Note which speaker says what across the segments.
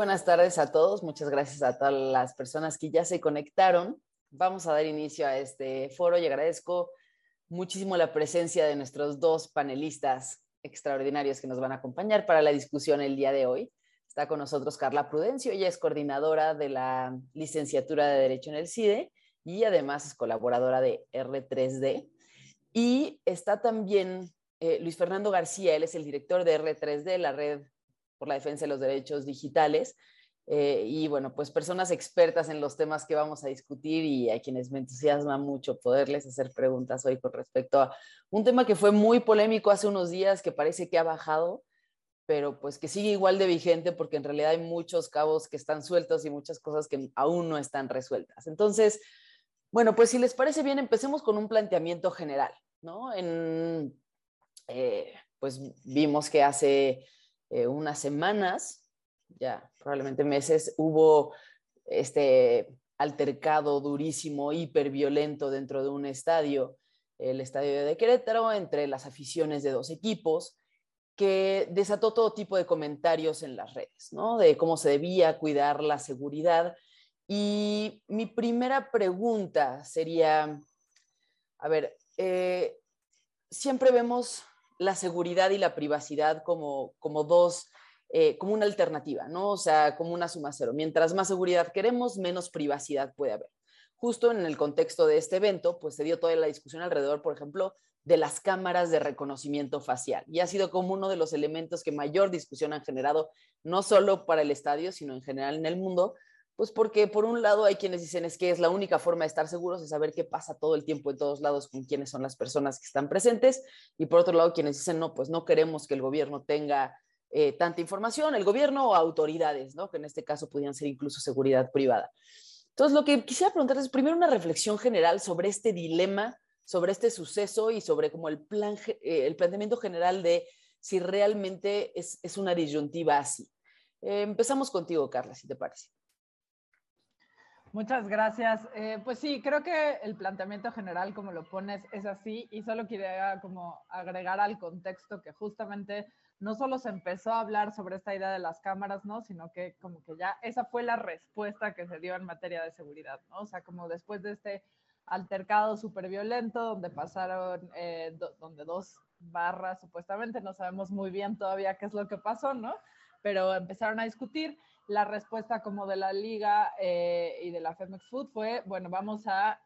Speaker 1: buenas tardes a todos. Muchas gracias a todas las personas que ya se conectaron. Vamos a dar inicio a este foro y agradezco muchísimo la presencia de nuestros dos panelistas extraordinarios que nos van a acompañar para la discusión el día de hoy. Está con nosotros Carla Prudencio, ella es coordinadora de la licenciatura de Derecho en el CIDE y además es colaboradora de R3D. Y está también eh, Luis Fernando García, él es el director de R3D, la red por la defensa de los derechos digitales. Eh, y bueno, pues personas expertas en los temas que vamos a discutir y a quienes me entusiasma mucho poderles hacer preguntas hoy con respecto a un tema que fue muy polémico hace unos días, que parece que ha bajado, pero pues que sigue igual de vigente porque en realidad hay muchos cabos que están sueltos y muchas cosas que aún no están resueltas. Entonces, bueno, pues si les parece bien, empecemos con un planteamiento general, ¿no? En, eh, pues vimos que hace eh, unas semanas, ya probablemente meses, hubo este altercado durísimo, hiperviolento dentro de un estadio, el estadio de Querétaro, entre las aficiones de dos equipos, que desató todo tipo de comentarios en las redes, ¿no? De cómo se debía cuidar la seguridad. Y mi primera pregunta sería, a ver, eh, siempre vemos la seguridad y la privacidad como, como dos, eh, como una alternativa, ¿no? O sea, como una suma cero. Mientras más seguridad queremos, menos privacidad puede haber. Justo en el contexto de este evento, pues se dio toda la discusión alrededor, por ejemplo, de las cámaras de reconocimiento facial. Y ha sido como uno de los elementos que mayor discusión han generado, no solo para el estadio, sino en general en el mundo, pues porque por un lado hay quienes dicen es que es la única forma de estar seguros, de saber qué pasa todo el tiempo en todos lados con quiénes son las personas que están presentes. Y por otro lado, quienes dicen, no, pues no queremos que el gobierno tenga eh, tanta información, el gobierno o autoridades, ¿no? Que en este caso podrían ser incluso seguridad privada. Entonces, lo que quisiera preguntarles es primero una reflexión general sobre este dilema, sobre este suceso y sobre como el, plan, eh, el planteamiento general de si realmente es, es una disyuntiva así. Eh, empezamos contigo, Carla, si te parece.
Speaker 2: Muchas gracias. Eh, pues sí, creo que el planteamiento general, como lo pones, es así y solo quería como agregar al contexto que justamente no solo se empezó a hablar sobre esta idea de las cámaras, ¿no? Sino que como que ya esa fue la respuesta que se dio en materia de seguridad, ¿no? O sea, como después de este altercado súper violento donde pasaron, eh, donde dos barras supuestamente, no sabemos muy bien todavía qué es lo que pasó, ¿no? Pero empezaron a discutir la respuesta como de la liga eh, y de la Femex Food fue, bueno, vamos a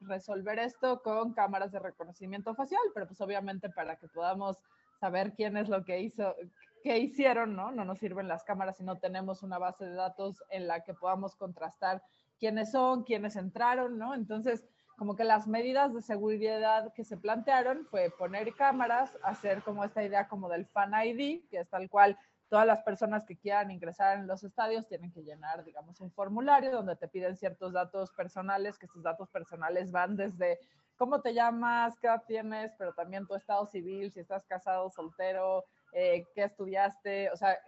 Speaker 2: resolver esto con cámaras de reconocimiento facial, pero pues obviamente para que podamos saber quién es lo que hizo, qué hicieron, ¿no? No nos sirven las cámaras si no tenemos una base de datos en la que podamos contrastar quiénes son, quiénes entraron, ¿no? Entonces, como que las medidas de seguridad que se plantearon fue poner cámaras, hacer como esta idea como del Fan ID, que es tal cual todas las personas que quieran ingresar en los estadios tienen que llenar, digamos, un formulario donde te piden ciertos datos personales, que estos datos personales van desde cómo te llamas, qué edad tienes, pero también tu estado civil, si estás casado, soltero, eh, qué estudiaste, o sea,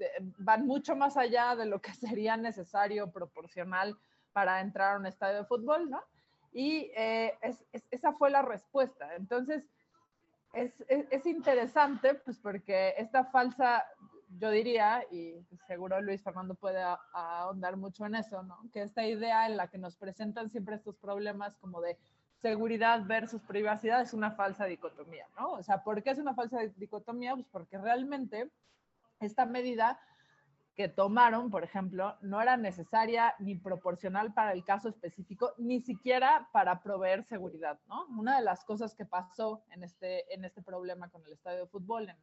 Speaker 2: este, van mucho más allá de lo que sería necesario, proporcional para entrar a un estadio de fútbol, ¿no? Y eh, esa fue la respuesta. Entonces, es, es, es, interesante, pues porque esta falsa yo diría, y seguro Luis Fernando puede ahondar mucho en eso, ¿no? que esta idea en la que nos presentan siempre estos problemas como de seguridad versus privacidad es una falsa dicotomía, ¿no? O sea, ¿por qué es una falsa dicotomía? Pues porque realmente esta medida que tomaron, por ejemplo, no era necesaria ni proporcional para el caso específico, ni siquiera para proveer seguridad, ¿no? Una de las cosas que pasó en este, en este problema con el estadio de fútbol, en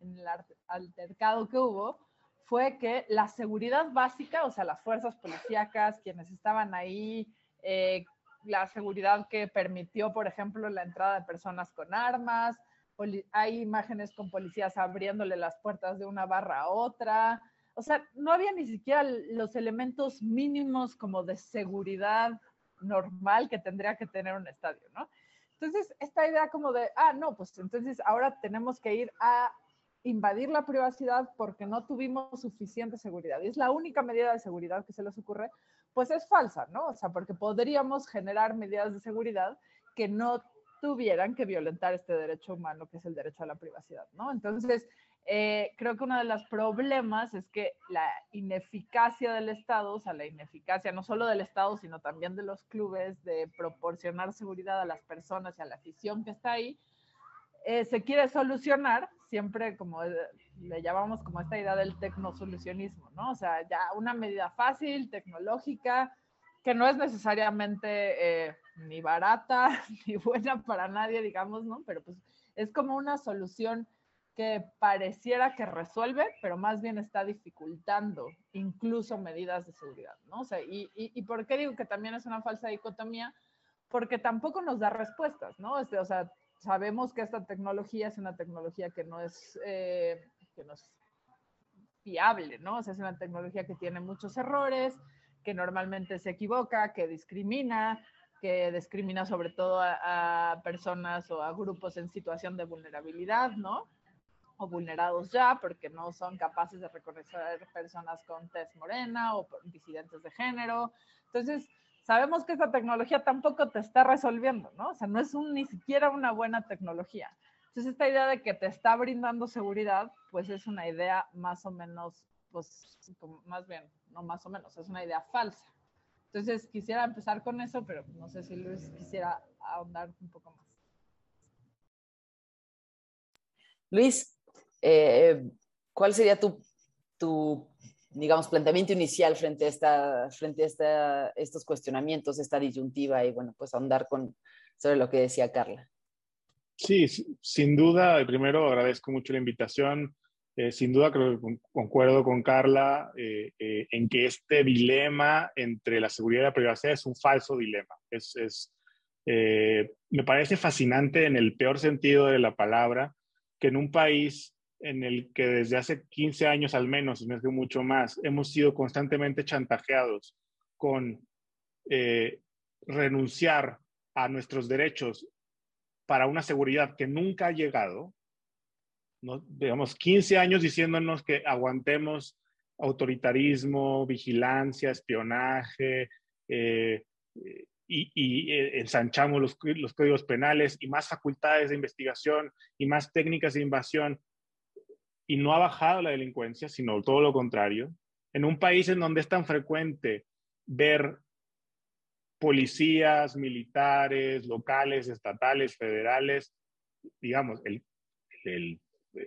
Speaker 2: en el altercado que hubo fue que la seguridad básica, o sea, las fuerzas policíacas, quienes estaban ahí, eh, la seguridad que permitió, por ejemplo, la entrada de personas con armas, hay imágenes con policías abriéndole las puertas de una barra a otra, o sea, no había ni siquiera los elementos mínimos como de seguridad normal que tendría que tener un estadio, ¿no? Entonces, esta idea como de, ah, no, pues entonces ahora tenemos que ir a invadir la privacidad porque no tuvimos suficiente seguridad. Y es la única medida de seguridad que se les ocurre, pues es falsa, ¿no? O sea, porque podríamos generar medidas de seguridad que no tuvieran que violentar este derecho humano, que es el derecho a la privacidad, ¿no? Entonces, eh, creo que uno de los problemas es que la ineficacia del Estado, o sea, la ineficacia no solo del Estado, sino también de los clubes de proporcionar seguridad a las personas y a la afición que está ahí, eh, se quiere solucionar, siempre como eh, le llamamos como esta idea del tecnosolucionismo, ¿no? O sea, ya una medida fácil, tecnológica, que no es necesariamente ni barata ni buena para nadie, digamos, ¿no? Pero pues es como una solución que pareciera que resuelve, pero más bien está dificultando incluso medidas de seguridad, ¿no? O sea, y, y, por qué digo que también es una falsa dicotomía? Porque tampoco nos da respuestas, ¿no? Este, o sea, sabemos que esta tecnología es una tecnología que no es, eh, que no es fiable, ¿no? O sea, es una tecnología que tiene muchos errores, que normalmente se equivoca, que discrimina, que discrimina sobre todo a, a personas o a grupos en situación de vulnerabilidad, ¿no? o vulnerados ya porque no son capaces de reconocer personas con tez morena o disidentes de género. Entonces, sabemos que esta tecnología tampoco te está resolviendo, ¿no? O sea, no es un, ni siquiera una buena tecnología. Entonces, esta idea de que te está brindando seguridad, pues es una idea más o menos, pues, más bien, no más o menos, es una idea falsa. Entonces, quisiera empezar con eso, pero no sé si Luis quisiera ahondar un poco más.
Speaker 1: Luis, eh, ¿cuál sería tu, tu, digamos, planteamiento inicial frente a, esta, frente a esta, estos cuestionamientos, esta disyuntiva y, bueno, pues ahondar con, sobre lo que decía Carla?
Speaker 3: Sí, sin duda, primero agradezco mucho la invitación. Eh, sin duda creo que concuerdo con Carla eh, en que este dilema entre la seguridad y la privacidad es un falso dilema. Es, es me parece fascinante en el peor sentido de la palabra que en un país en el que desde hace 15 años al menos, no es que mucho más, hemos sido constantemente chantajeados con eh, renunciar a nuestros derechos para una seguridad que nunca ha llegado, ¿no? digamos, 15 años diciéndonos que aguantemos autoritarismo, vigilancia, espionaje, eh, y, eh, ensanchamos los, los, códigos penales y más facultades de investigación y más técnicas de invasión y no ha bajado la delincuencia, sino todo lo contrario. En un país en donde es tan frecuente ver policías, militares, locales, estatales, federales, digamos, el, el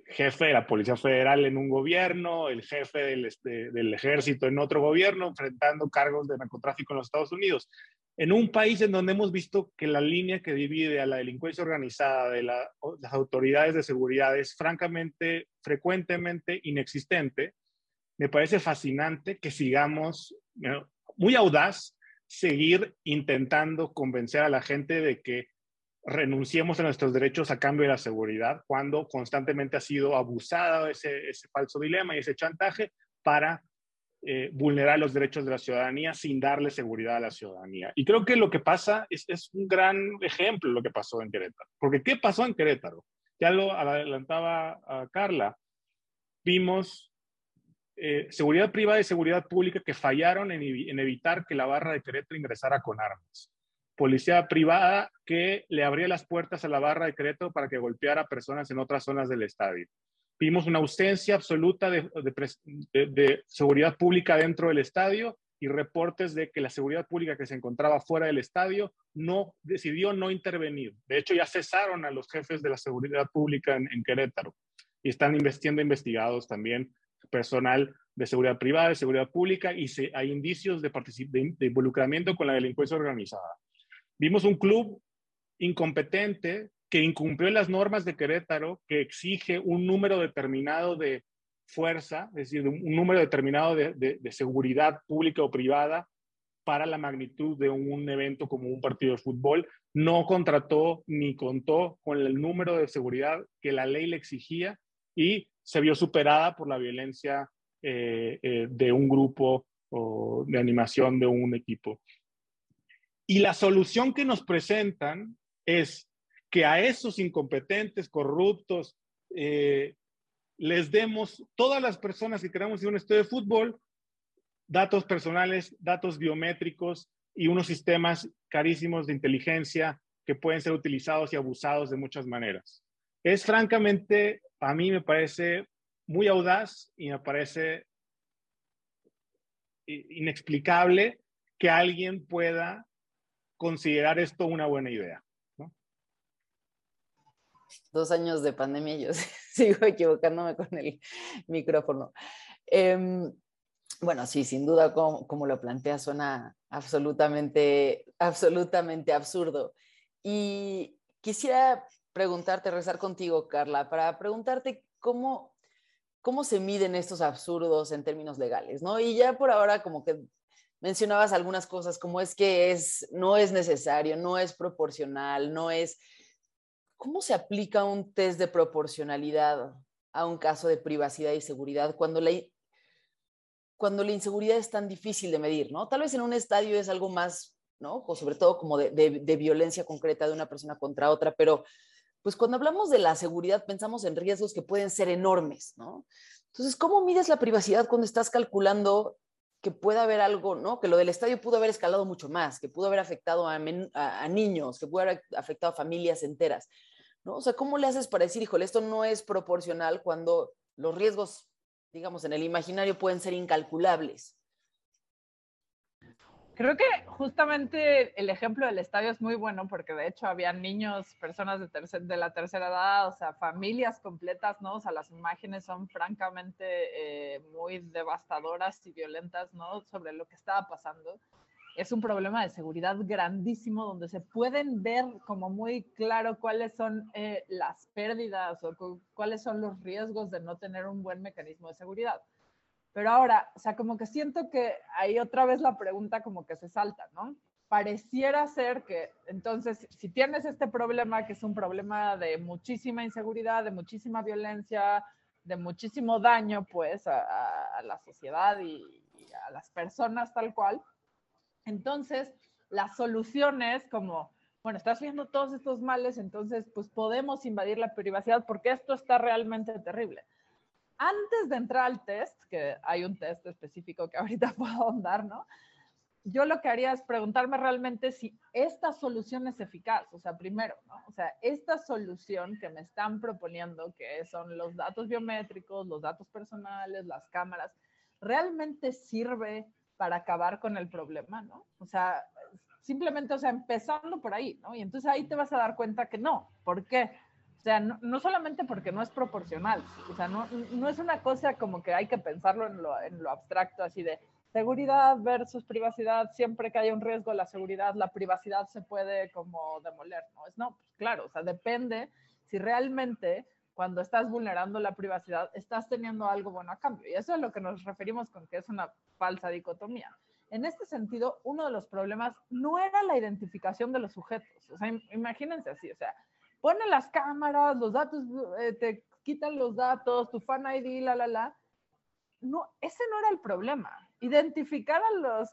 Speaker 3: jefe de la Policía Federal en un gobierno, el jefe del, este, del, ejército en otro gobierno, enfrentando cargos de narcotráfico en los Estados Unidos en un país en donde hemos visto que la línea que divide a la delincuencia organizada de las autoridades de seguridad es francamente, frecuentemente inexistente, me parece fascinante que sigamos, muy audaz, seguir intentando convencer a la gente de que renunciemos a nuestros derechos a cambio de la seguridad, cuando constantemente ha sido abusada ese, ese falso dilema y ese chantaje para eh, vulnerar los derechos de la ciudadanía sin darle seguridad a la ciudadanía. Y creo que lo que pasa es, es un gran ejemplo lo que pasó en Querétaro. Porque ¿qué pasó en Querétaro? Ya lo adelantaba Carla. Vimos eh, seguridad privada y seguridad pública que fallaron en, en evitar que la barra de Querétaro ingresara con armas. Policía privada que le abría las puertas a la barra de Querétaro para que golpeara personas en otras zonas del estadio Vimos una ausencia absoluta de, de, seguridad pública dentro del estadio y reportes de que la seguridad pública que se encontraba fuera del estadio no decidió no intervenir. De hecho, ya cesaron a los jefes de la seguridad pública en, Querétaro y están siendo investigados también personal de seguridad privada, de seguridad pública y se, hay indicios de, de involucramiento con la delincuencia organizada. Vimos un club incompetente que incumplió las normas de Querétaro, que exige un número determinado de fuerza, es decir, un, número determinado de, seguridad pública o privada para la magnitud de un evento como un partido de fútbol, no contrató ni contó con el número de seguridad que la ley le exigía y se vio superada por la violencia eh, eh, de un grupo o de animación de un equipo. Y la solución que nos presentan es que a esos incompetentes, corruptos, eh, les demos, todas las personas que queramos ir un estudio de fútbol, datos personales, datos biométricos y unos sistemas carísimos de inteligencia que pueden ser utilizados y abusados de muchas maneras. Es francamente, a mí me parece muy audaz y me parece inexplicable que alguien pueda considerar esto una buena idea.
Speaker 1: Dos años de pandemia y yo sigo equivocándome con el micrófono. Em, bueno, sí, sin duda, como, lo plantea, suena absolutamente, absolutamente absurdo. Y quisiera preguntarte, rezar contigo, Carla, para preguntarte cómo, cómo se miden estos absurdos en términos legales, ¿no? Y ya por ahora como que mencionabas algunas cosas, como es que es, no es necesario, no es proporcional, no es... ¿Cómo se aplica un test de proporcionalidad a un caso de privacidad y seguridad cuando la, cuando la inseguridad es tan difícil de medir, ¿no? Tal vez en un estadio es algo más, ¿no? O sobre todo como de, de, violencia concreta de una persona contra otra, pero pues cuando hablamos de la seguridad pensamos en riesgos que pueden ser enormes, ¿no? Entonces, ¿cómo mides la privacidad cuando estás calculando que puede haber algo, ¿no? Que lo del estadio pudo haber escalado mucho más, que pudo haber afectado a, a, a niños, que pudo haber afectado a familias enteras, ¿no? O sea, ¿cómo le haces para decir, híjole, esto no es proporcional cuando los riesgos digamos, en el imaginario pueden ser incalculables.
Speaker 2: Creo que justamente el ejemplo del estadio es muy bueno porque de hecho había niños, personas de, de la tercera edad, o sea, familias completas, ¿no? O sea, las imágenes son francamente eh, muy devastadoras y violentas, ¿no? Sobre lo que estaba pasando es un problema de seguridad grandísimo donde se pueden ver como muy claro cuáles son eh, las pérdidas o cuáles son los riesgos de no tener un buen mecanismo de seguridad. Pero ahora, o sea, como que siento que ahí otra vez la pregunta como que se salta, ¿no? Pareciera ser que entonces, si tienes este problema, que es un problema de muchísima inseguridad, de muchísima violencia, de muchísimo daño, pues, a, la sociedad y a las personas tal cual, entonces, la solución es como, bueno, estás viendo todos estos males, entonces pues podemos invadir la privacidad porque esto está realmente terrible. Antes de entrar al test, que hay un test específico que ahorita puedo ahondar, ¿no? Yo lo que haría es preguntarme realmente si esta solución es eficaz. O sea, primero, ¿no? O sea, esta solución que me están proponiendo, que son los datos biométricos, los datos personales, las cámaras, ¿realmente sirve para acabar con el problema, ¿no? O sea, simplemente, o sea, empezando por ahí, ¿no? Y entonces ahí te vas a dar cuenta que no. ¿Por qué? O sea, no, solamente porque no es proporcional, o sea, no, no, es una cosa como que hay que pensarlo en lo, en lo abstracto, así de seguridad versus privacidad, siempre que haya un riesgo, la seguridad, la privacidad se puede como demoler, ¿no? Es no, pues claro, o sea, depende si realmente cuando estás vulnerando la privacidad, estás teniendo algo bueno a cambio. Y eso es lo que nos referimos con que es una falsa dicotomía. En este sentido, uno de los problemas no era la identificación de los sujetos. O sea, imagínense así, o sea, pone las cámaras, los datos, eh, te quitan los datos, tu fan ID, la, la, la. No, ese no era el problema. Identificar a los,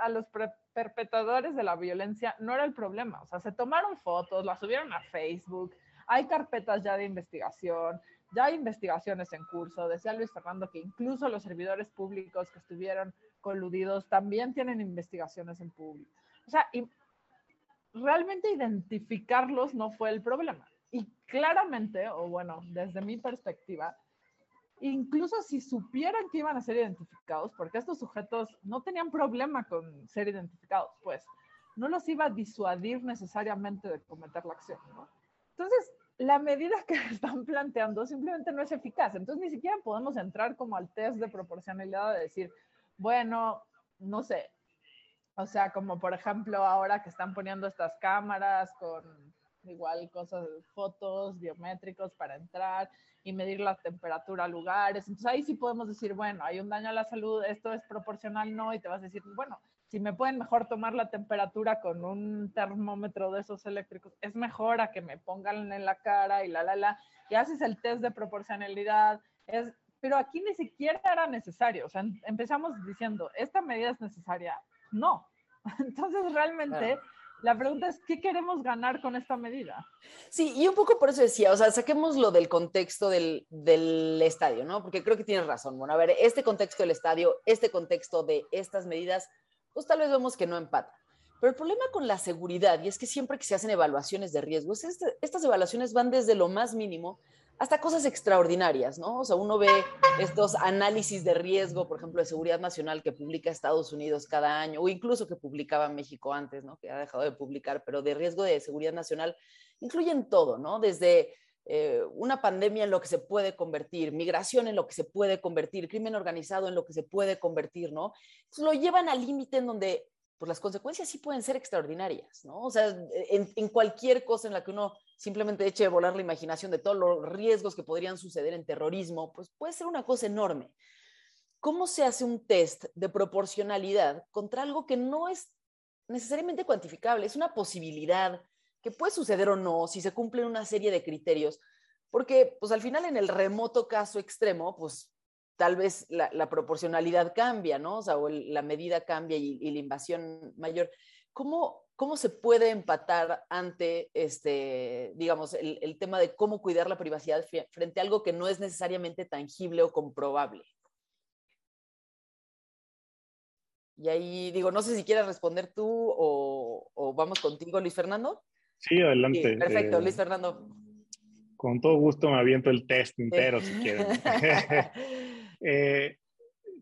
Speaker 2: a los perpetradores de la violencia no era el problema. O sea, se tomaron fotos, las subieron a Facebook, hay carpetas ya de investigación, ya hay investigaciones en curso. Decía Luis Fernando que incluso los servidores públicos que estuvieron coludidos también tienen investigaciones en público. O sea, y realmente identificarlos no fue el problema. Y claramente, o bueno, desde mi perspectiva, incluso si supieran que iban a ser identificados, porque estos sujetos no tenían problema con ser identificados, pues no los iba a disuadir necesariamente de cometer la acción. ¿no? Entonces, la medida que están planteando simplemente no es eficaz. Entonces, ni siquiera podemos entrar como al test de proporcionalidad de decir, bueno, no sé, o sea, como por ejemplo ahora que están poniendo estas cámaras con igual cosas, fotos biométricos para entrar y medir la temperatura a lugares. Entonces ahí sí podemos decir, bueno, hay un daño a la salud, esto es proporcional, no, y te vas a decir, bueno, si me pueden mejor tomar la temperatura con un termómetro de esos eléctricos, es mejor a que me pongan en la cara y la, la, la, y haces el test de proporcionalidad, es, pero aquí ni siquiera era necesario, o sea, empezamos diciendo, ¿esta medida es necesaria? No. Entonces, realmente... La pregunta es, ¿qué queremos ganar con esta medida?
Speaker 1: Sí, y un poco por eso decía, o sea, saquémoslo del contexto del, del, estadio, ¿no? Porque creo que tienes razón. Bueno, a ver, este contexto del estadio, este contexto de estas medidas pues tal vez vemos que no empata. Pero el problema con la seguridad, y es que siempre que se hacen evaluaciones de riesgos, estas evaluaciones van desde lo más mínimo hasta cosas extraordinarias, ¿no? O sea, uno ve estos análisis de riesgo, por ejemplo, de seguridad nacional que publica Estados Unidos cada año, o incluso que publicaba México antes, ¿no? Que ha dejado de publicar, pero de riesgo de seguridad nacional, incluyen todo, ¿no? Desde eh, una pandemia en lo que se puede convertir, migración en lo que se puede convertir, crimen organizado en lo que se puede convertir, ¿no? Entonces lo llevan al límite en donde pues las consecuencias sí pueden ser extraordinarias, ¿no? O sea, en, en, cualquier cosa en la que uno simplemente eche volar la imaginación de todos los riesgos que podrían suceder en terrorismo, pues puede ser una cosa enorme. ¿Cómo se hace un test de proporcionalidad contra algo que no es necesariamente cuantificable? Es una posibilidad que puede suceder o no si se cumplen una serie de criterios, porque pues al final en el remoto caso extremo, pues tal vez la, proporcionalidad cambia, ¿no? O la medida cambia y, la invasión mayor. ¿Cómo, ¿Cómo se puede empatar ante, este, digamos, el, tema de cómo cuidar la privacidad frente a algo que no es necesariamente tangible o comprobable? Y ahí digo, no sé si quieres responder tú o vamos contigo, Luis Fernando.
Speaker 3: Sí, adelante.
Speaker 1: perfecto, Luis Fernando.
Speaker 3: Con todo gusto me aviento el test entero si quieren. Eh,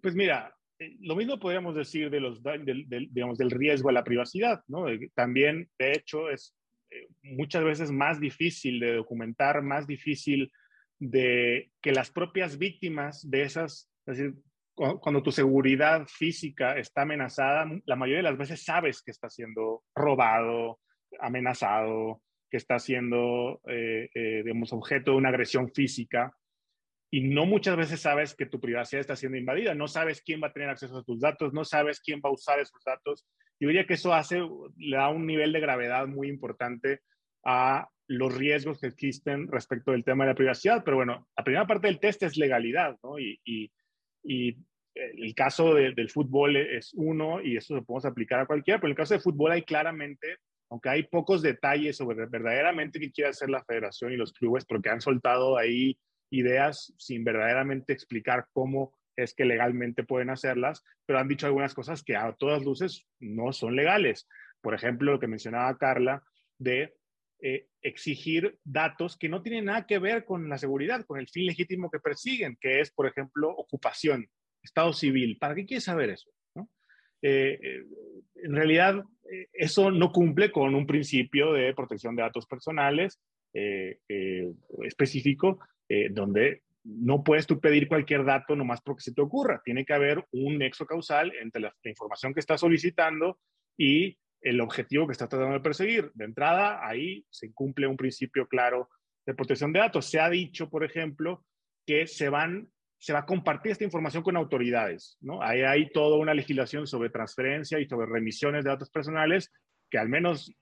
Speaker 3: pues mira, eh, lo mismo podríamos decir de los, del, digamos, del riesgo a la privacidad, ¿no? También, de hecho, es eh, muchas veces más difícil de documentar, más difícil de que las propias víctimas de esas, es decir, cuando tu seguridad física está amenazada, la mayoría de las veces sabes que está siendo robado, amenazado, que está siendo, digamos, objeto de una agresión física y no muchas veces sabes que tu privacidad está siendo invadida, no sabes quién va a tener acceso a tus datos, no sabes quién va a usar esos datos. Yo diría que eso hace, le da un nivel de gravedad muy importante a los riesgos que existen respecto del tema de la privacidad. Pero bueno, la primera parte del test es legalidad, ¿no? Y, y, y el caso del fútbol es uno y eso lo podemos aplicar a cualquiera, pero en el caso de fútbol hay claramente, aunque hay pocos detalles sobre verdaderamente qué quiere hacer la federación y los clubes, porque han soltado ahí ideas sin verdaderamente explicar cómo es que legalmente pueden hacerlas, pero han dicho algunas cosas que a todas luces no son legales. Por ejemplo, lo que mencionaba Carla de eh, exigir datos que no tienen nada que ver con la seguridad, con el fin legítimo que persiguen, que es, por ejemplo, ocupación, estado civil. ¿Para qué quieres saber eso? Eh, eh, en realidad, eso no cumple con un principio de protección de datos personales específico eh, donde no puedes tú pedir cualquier dato nomás porque se te ocurra. Tiene que haber un nexo causal entre la, información que estás solicitando y el objetivo que estás tratando de perseguir. De entrada, ahí se cumple un principio claro de protección de datos. Se ha dicho, por ejemplo, que se van se va a compartir esta información con autoridades, ¿no? Ahí hay toda una legislación sobre transferencia y sobre remisiones de datos personales que al menos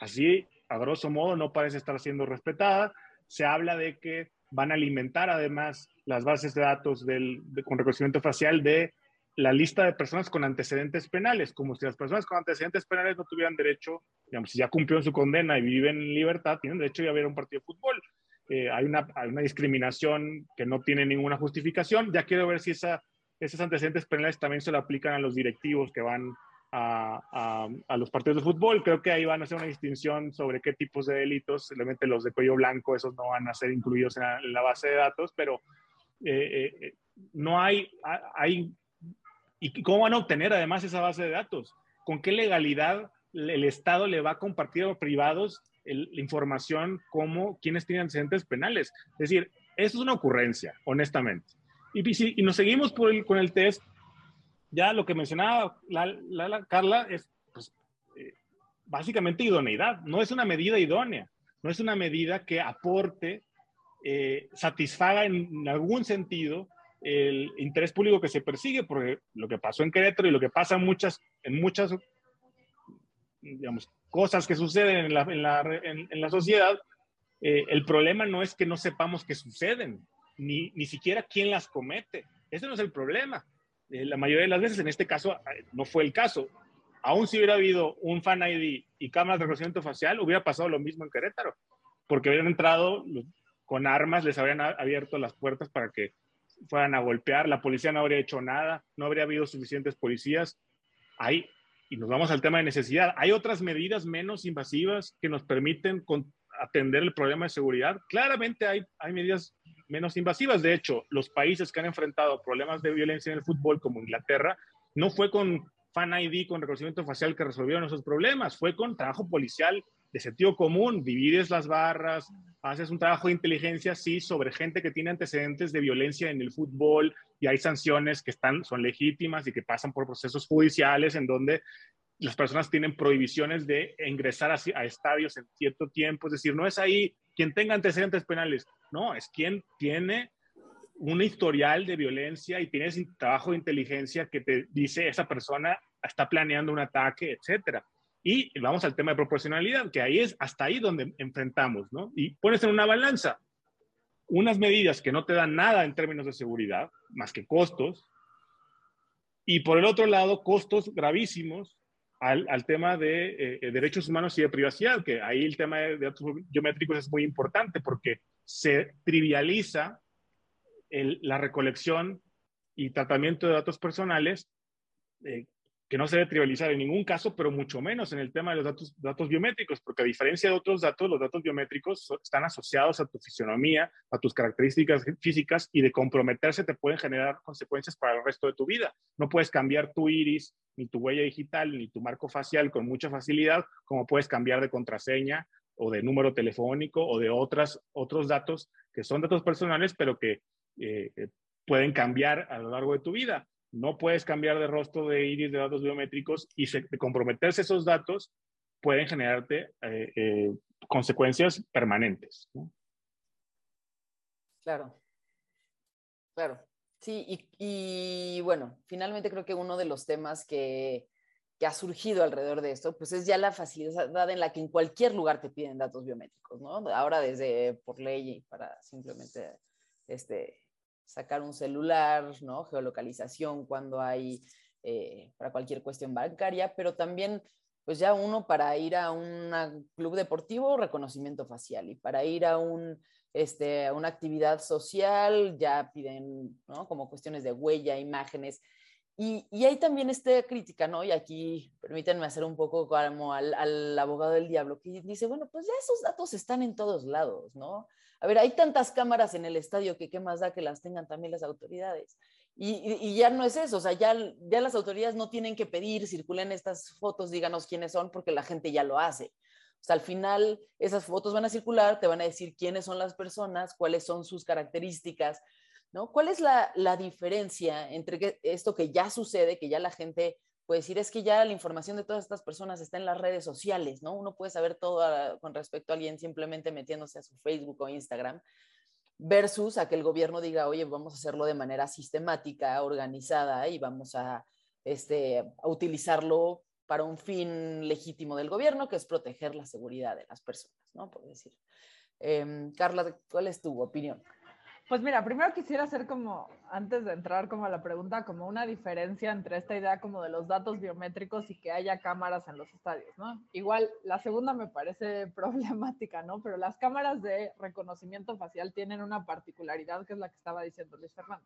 Speaker 3: así, a grosso modo, no parece estar siendo respetada. Se habla de que van a alimentar además las bases de datos del, con reconocimiento facial de la lista de personas con antecedentes penales, como si las personas con antecedentes penales no tuvieran derecho, digamos, si ya cumplieron su condena y viven en libertad, tienen derecho a ir a un partido de fútbol. Eh, hay, una, una, discriminación que no tiene ninguna justificación. Ya quiero ver si esa, esos antecedentes penales también se lo aplican a los directivos que van a, a, los partidos de fútbol. Creo que ahí van a hacer una distinción sobre qué tipos de delitos, simplemente los de cuello blanco, esos no van a ser incluidos en la, base de datos, pero eh, eh, no hay, hay, ¿y cómo van a obtener además esa base de datos? ¿Con qué legalidad el Estado le va a compartir a los privados la información como quienes tienen antecedentes penales? Es decir, eso es una ocurrencia, honestamente. Y, si, y nos seguimos por el, con el test, ya lo que mencionaba la, Carla es pues, eh, básicamente idoneidad. No es una medida idónea, no es una medida que aporte, eh, satisfaga en algún sentido el interés público que se persigue, porque lo que pasó en Querétaro y lo que pasa en muchas, en muchas digamos, cosas que suceden en la, en la, en, la sociedad, eh, el problema no es que no sepamos que suceden, ni, ni siquiera quién las comete. Ese no es el problema. Eh, la mayoría de las veces, en este caso, eh, no fue el caso. Aún si hubiera habido un Fan ID y cámaras de reconocimiento facial, hubiera pasado lo mismo en Querétaro, porque hubieran entrado con armas, les habrían abierto las puertas para que fueran a golpear, la policía no habría hecho nada, no habría habido suficientes policías. Hay, y nos vamos al tema de necesidad, hay otras medidas menos invasivas que nos permiten atender el problema de seguridad. Claramente hay, hay medidas menos invasivas. De hecho, los países que han enfrentado problemas de violencia en el fútbol, como Inglaterra, no fue con Fan ID, con reconocimiento facial que resolvieron esos problemas, fue con trabajo policial de sentido común, divides las barras, haces un trabajo de inteligencia, sí, sobre gente que tiene antecedentes de violencia en el fútbol y hay sanciones que están, son legítimas y que pasan por procesos judiciales en donde las personas tienen prohibiciones de ingresar a, a estadios en cierto tiempo, es decir, no es ahí quien tenga antecedentes penales, no, es quien tiene un historial de violencia y tienes trabajo de inteligencia que te dice esa persona está planeando un ataque, etcétera. Y vamos al tema de proporcionalidad, que ahí es hasta ahí donde enfrentamos, ¿no? Y pones en una balanza unas medidas que no te dan nada en términos de seguridad, más que costos, y por el otro lado, costos gravísimos al, al tema de eh, derechos humanos y de privacidad, que ahí el tema de, datos biométricos es muy importante porque se trivializa la recolección y tratamiento de datos personales, eh, que no se debe trivializar en ningún caso, pero mucho menos en el tema de los datos, datos biométricos, porque a diferencia de otros datos, los datos biométricos están asociados a tu fisionomía, a tus características físicas y de comprometerse te pueden generar consecuencias para el resto de tu vida. No puedes cambiar tu iris, ni tu huella digital, ni tu marco facial con mucha facilidad, como puedes cambiar de contraseña o de número telefónico o de otras, otros datos que son datos personales, pero que eh, eh, pueden cambiar a lo largo de tu vida. No puedes cambiar de rostro de iris de datos biométricos y se, comprometerse esos datos pueden generarte eh, consecuencias permanentes.
Speaker 1: Claro, claro. Sí, y, y, bueno, finalmente creo que uno de los temas que, que, ha surgido alrededor de esto, pues es ya la facilidad en la que en cualquier lugar te piden datos biométricos, ¿no? Ahora desde por ley para simplemente este, sacar un celular, ¿no? Geolocalización cuando hay eh, para cualquier cuestión bancaria, pero también pues ya uno para ir a un club deportivo, reconocimiento facial, y para ir a un, este, una actividad social, ya piden, ¿no? Como cuestiones de huella, imágenes. Y, y hay también esta crítica, ¿no? Y aquí permítanme hacer un poco como al, al abogado del diablo, que dice, bueno, pues ya esos datos están en todos lados, ¿no? A ver, hay tantas cámaras en el estadio que qué más da que las tengan también las autoridades. Y, ya no es eso, o sea, ya, las autoridades no tienen que pedir, circulen estas fotos, díganos quiénes son, porque la gente ya lo hace. O sea, al final esas fotos van a circular, te van a decir quiénes son las personas, cuáles son sus características, ¿no? ¿Cuál es la, la diferencia entre esto que ya sucede, que ya la gente puede decir, es que ya la información de todas estas personas está en las redes sociales, ¿no? Uno puede saber todo con respecto a alguien simplemente metiéndose a su Facebook o Instagram, versus a que el gobierno diga, oye, vamos a hacerlo de manera sistemática, organizada y vamos a, este, a utilizarlo para un fin legítimo del gobierno, que es proteger la seguridad de las personas, ¿no? Por decir. Eh, Carla, ¿cuál es tu opinión?
Speaker 2: Pues mira, primero quisiera hacer como, antes de entrar como a la pregunta, como una diferencia entre esta idea como de los datos biométricos y que haya cámaras en los estadios, ¿no? Igual, la segunda me parece problemática, ¿no? Pero las cámaras de reconocimiento facial tienen una particularidad que es la que estaba diciendo Luis Fernando.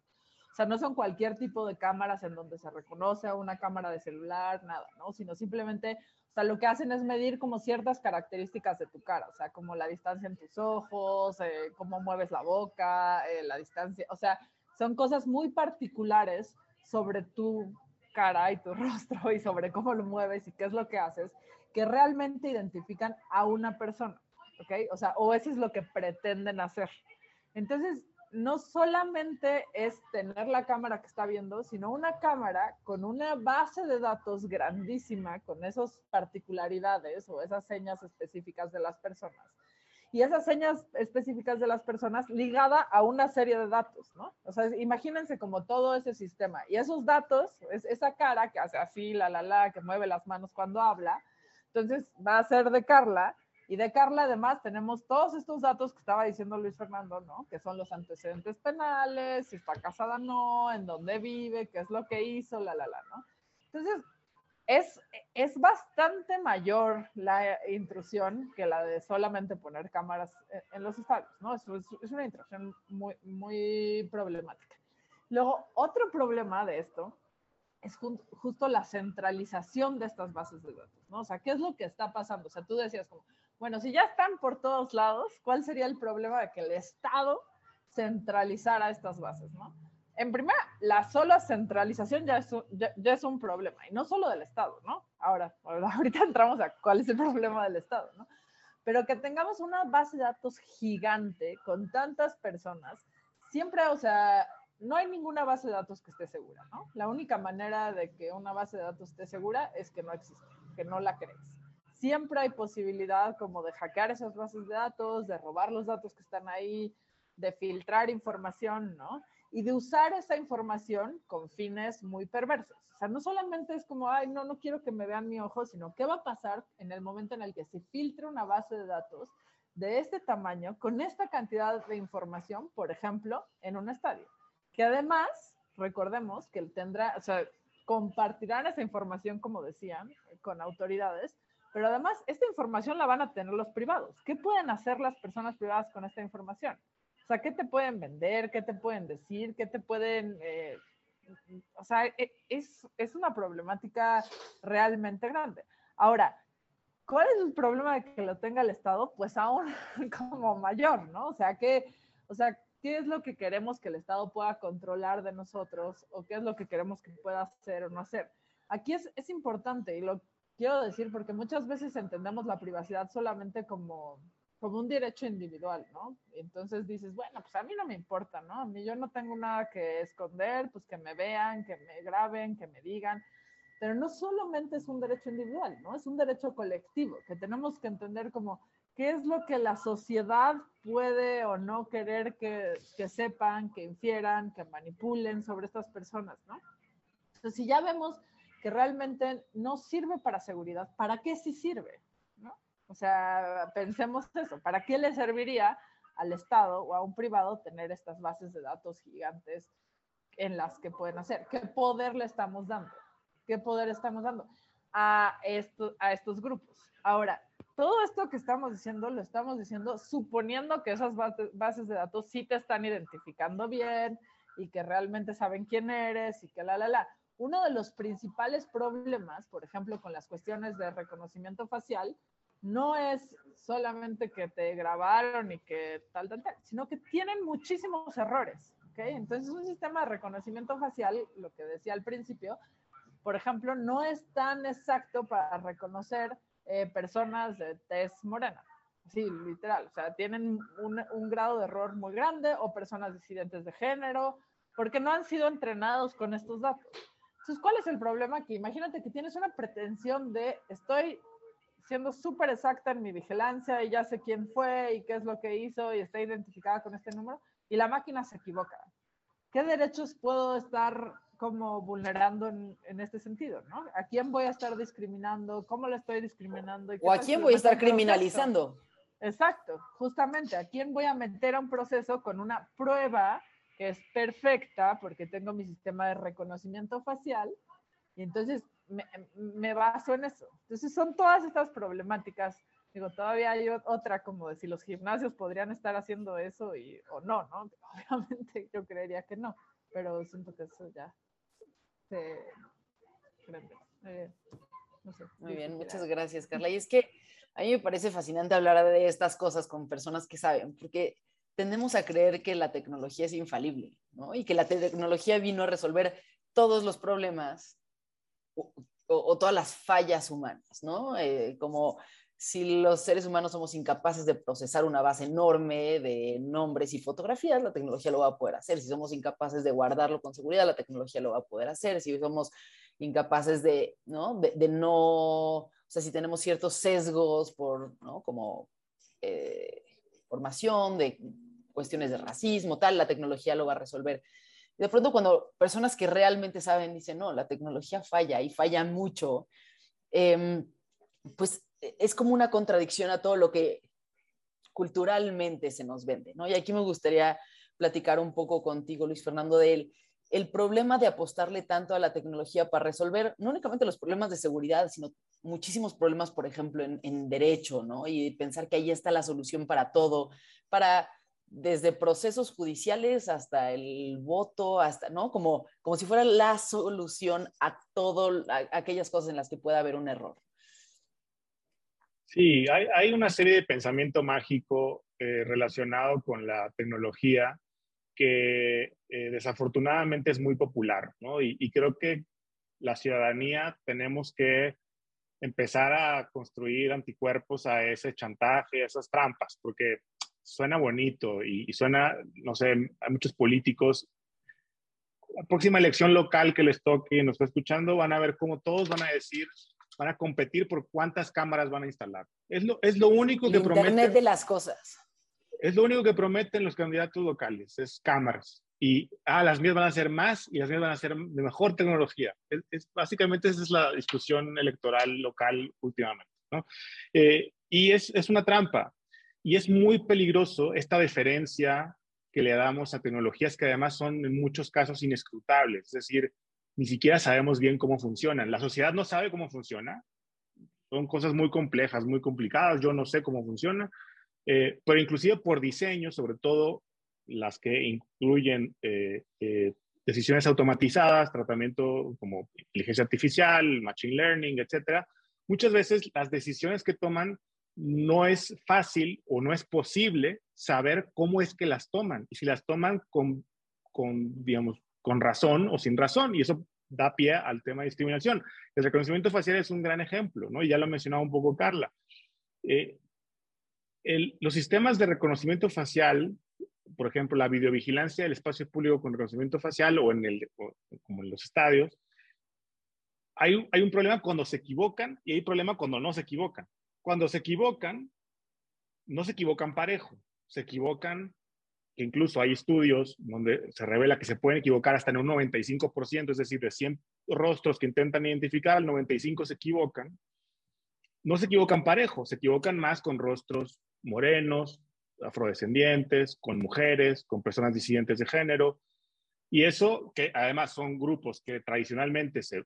Speaker 2: O sea, no son cualquier tipo de cámaras en donde se reconoce a una cámara de celular, nada, ¿no? Sino simplemente sea, lo que hacen es medir como ciertas características de tu cara, o sea, como la distancia en tus ojos, eh, cómo mueves la boca, eh, la distancia, o sea, son cosas muy particulares sobre tu cara y tu rostro y sobre cómo lo mueves y qué es lo que haces, que realmente identifican a una persona, ¿ok? O sea, o eso es lo que pretenden hacer. Entonces, no solamente es tener la cámara que está viendo, sino una cámara con una base de datos grandísima, con esas particularidades o esas señas específicas de las personas. Y esas señas específicas de las personas ligada a una serie de datos, ¿no? O sea, imagínense como todo ese sistema. Y esos datos, es esa cara que hace así, la, la, la, que mueve las manos cuando habla, entonces va a ser de Carla, y de Carla, además, tenemos todos estos datos que estaba diciendo Luis Fernando, ¿no? Que son los antecedentes penales, si está casada o no, en dónde vive, qué es lo que hizo, la, la, la, ¿no? Entonces, es, es bastante mayor la intrusión que la de solamente poner cámaras en, los estadios, ¿no? Es, es, una intrusión muy, muy problemática. Luego, otro problema de esto es justo la centralización de estas bases de datos, ¿no? O sea, ¿qué es lo que está pasando? O sea, tú decías como, bueno, si ya están por todos lados, ¿cuál sería el problema de que el Estado centralizara estas bases, ¿no? En primera, la sola centralización ya es, un, ya, es un problema, y no solo del Estado, ¿no? Ahora, ahorita entramos a cuál es el problema del Estado, ¿no? Pero que tengamos una base de datos gigante con tantas personas, siempre, o sea, no hay ninguna base de datos que esté segura, ¿no? La única manera de que una base de datos esté segura es que no existe, que no la crees. Siempre hay posibilidad como de hackear esas bases de datos, de robar los datos que están ahí, de filtrar información, ¿no? Y de usar esa información con fines muy perversos. O sea, no solamente es como, ay, no, no quiero que me vean mi ojo, sino qué va a pasar en el momento en el que se filtre una base de datos de este tamaño, con esta cantidad de información, por ejemplo, en un estadio que además, recordemos que tendrá, o sea, compartirán esa información, como decían, con autoridades, pero además esta información la van a tener los privados. ¿Qué pueden hacer las personas privadas con esta información? O sea, ¿qué te pueden vender? ¿Qué te pueden decir? ¿Qué te pueden... Eh, o sea, e, es, es una problemática realmente grande. Ahora, ¿cuál es el problema de que lo tenga el Estado? Pues aún como mayor, ¿no? O sea, que, o sea, qué es lo que queremos que el Estado pueda controlar de nosotros o qué es lo que queremos que pueda hacer o no hacer. Aquí es, es importante y lo quiero decir porque muchas veces entendemos la privacidad solamente como, como un derecho individual, ¿no? Entonces dices, bueno, pues a mí no me importa, ¿no? A mí yo no tengo nada que esconder, pues que me vean, que me graben, que me digan. Pero no solamente es un derecho individual, ¿no? Es un derecho colectivo que tenemos que entender como qué es lo que la sociedad puede o no querer que, sepan, que infieran, que manipulen sobre estas personas, ¿no? Entonces, si ya vemos que realmente no sirve para seguridad, ¿para qué sí sirve? ¿no? O sea, pensemos eso, ¿para qué le serviría al Estado o a un privado tener estas bases de datos gigantes en las que pueden hacer? ¿Qué poder le estamos dando? ¿Qué poder estamos dando a, esto, a estos grupos? Ahora, todo esto que estamos diciendo lo estamos diciendo suponiendo que esas bases de datos sí te están identificando bien y que realmente saben quién eres y que la, la, la. Uno de los principales problemas, por ejemplo, con las cuestiones de reconocimiento facial, no es solamente que te grabaron y que tal, tal, tal, sino que tienen muchísimos errores. ¿okay? Entonces, un sistema de reconocimiento facial, lo que decía al principio, por ejemplo, no es tan exacto para reconocer eh, personas de tez morena. Sí, literal. O sea, tienen un, un, grado de error muy grande o personas disidentes de género, porque no han sido entrenados con estos datos. Entonces, ¿cuál es el problema aquí? Imagínate que tienes una pretensión de estoy siendo súper exacta en mi vigilancia y ya sé quién fue y qué es lo que hizo y está identificada con este número y la máquina se equivoca. ¿Qué derechos puedo estar como vulnerando en, este sentido, ¿no? ¿A quién voy a estar discriminando? ¿Cómo le estoy discriminando?
Speaker 1: ¿O a quién voy a estar criminalizando?
Speaker 2: Exacto, justamente, ¿a quién voy a meter a un proceso con una prueba que es perfecta porque tengo mi sistema de reconocimiento facial? Y entonces me, me baso en eso. Entonces son todas estas problemáticas. Digo, todavía hay otra como de si los gimnasios podrían estar haciendo eso y, o no, ¿no? Obviamente yo creería que no, pero siento que eso ya este,
Speaker 1: eh, Muy bien, muchas gracias, Carla. Y es que a mí me parece fascinante hablar de estas cosas con personas que saben, porque tendemos a creer que la tecnología es infalible, ¿no? Y que la tecnología vino a resolver todos los problemas o, todas las fallas humanas, ¿no? Eh, como si los seres humanos somos incapaces de procesar una base enorme de nombres y fotografías, la tecnología lo va a poder hacer. Si somos incapaces de guardarlo con seguridad, la tecnología lo va a poder hacer. Si somos incapaces de, ¿no? De, no, o sea, si tenemos ciertos sesgos por, ¿no? Como eh, formación, de cuestiones de racismo, tal, la tecnología lo va a resolver. Y de pronto cuando personas que realmente saben dicen, no, la tecnología falla y falla mucho, eh, pues e, es como una contradicción a todo lo que culturalmente se nos vende, ¿no? Y aquí me gustaría platicar un poco contigo, Luis Fernando, de el problema de apostarle tanto a la tecnología para resolver no únicamente los problemas de seguridad, sino muchísimos problemas, por ejemplo, en, en derecho, ¿no? Y pensar que ahí está la solución para todo, para desde procesos judiciales hasta el voto, hasta, ¿no? Como, como si fuera la solución a todo, aquellas cosas en las que pueda haber un error.
Speaker 3: Sí, hay, una serie de pensamiento mágico eh, relacionado con la tecnología que eh, desafortunadamente es muy popular, ¿no? Y, creo que la ciudadanía tenemos que empezar a construir anticuerpos a ese chantaje, a esas trampas, porque suena bonito y, y suena, no sé, hay muchos políticos la próxima elección local que les toque y nos está escuchando, van a ver cómo todos van a decir, van a competir por cuántas cámaras van a instalar. Es lo, es lo único que prometen.
Speaker 1: Internet de las cosas.
Speaker 3: Es lo único que prometen los candidatos locales, es cámaras. Y ah, las mías van a ser más y las mías van a ser de mejor tecnología. Es, básicamente esa es la discusión electoral local últimamente. ¿no? Eh, y es, es una trampa. Y es muy peligroso esta deferencia que le damos a tecnologías que además son en muchos casos inescrutables, es decir, ni siquiera sabemos bien cómo funcionan. La sociedad no sabe cómo funciona. Son cosas muy complejas, muy complicadas. Yo no sé cómo funciona. Eh, pero inclusive por diseño, sobre todo las que incluyen eh, eh, decisiones automatizadas, tratamiento como inteligencia artificial, machine learning, etcétera, muchas veces las decisiones que toman no es fácil o no es posible saber cómo es que las toman y si las toman con, con, digamos, con razón o sin razón. Y eso da pie al tema de discriminación. El reconocimiento facial es un gran ejemplo, ¿no? Y ya lo ha mencionado un poco Carla. Eh, los sistemas de reconocimiento facial, por ejemplo, la videovigilancia del espacio público con reconocimiento facial o en el, como en los estadios, hay, hay un problema cuando se equivocan y hay problema cuando no se equivocan. Cuando se equivocan, no se equivocan parejo, se equivocan, que incluso hay estudios donde se revela que se pueden equivocar hasta en un 95%, es decir, de 100 rostros que intentan identificar, el 95 se equivocan. No se equivocan parejo, se equivocan más con rostros morenos, afrodescendientes, con mujeres, con personas disidentes de género. Y eso, que además son grupos que tradicionalmente se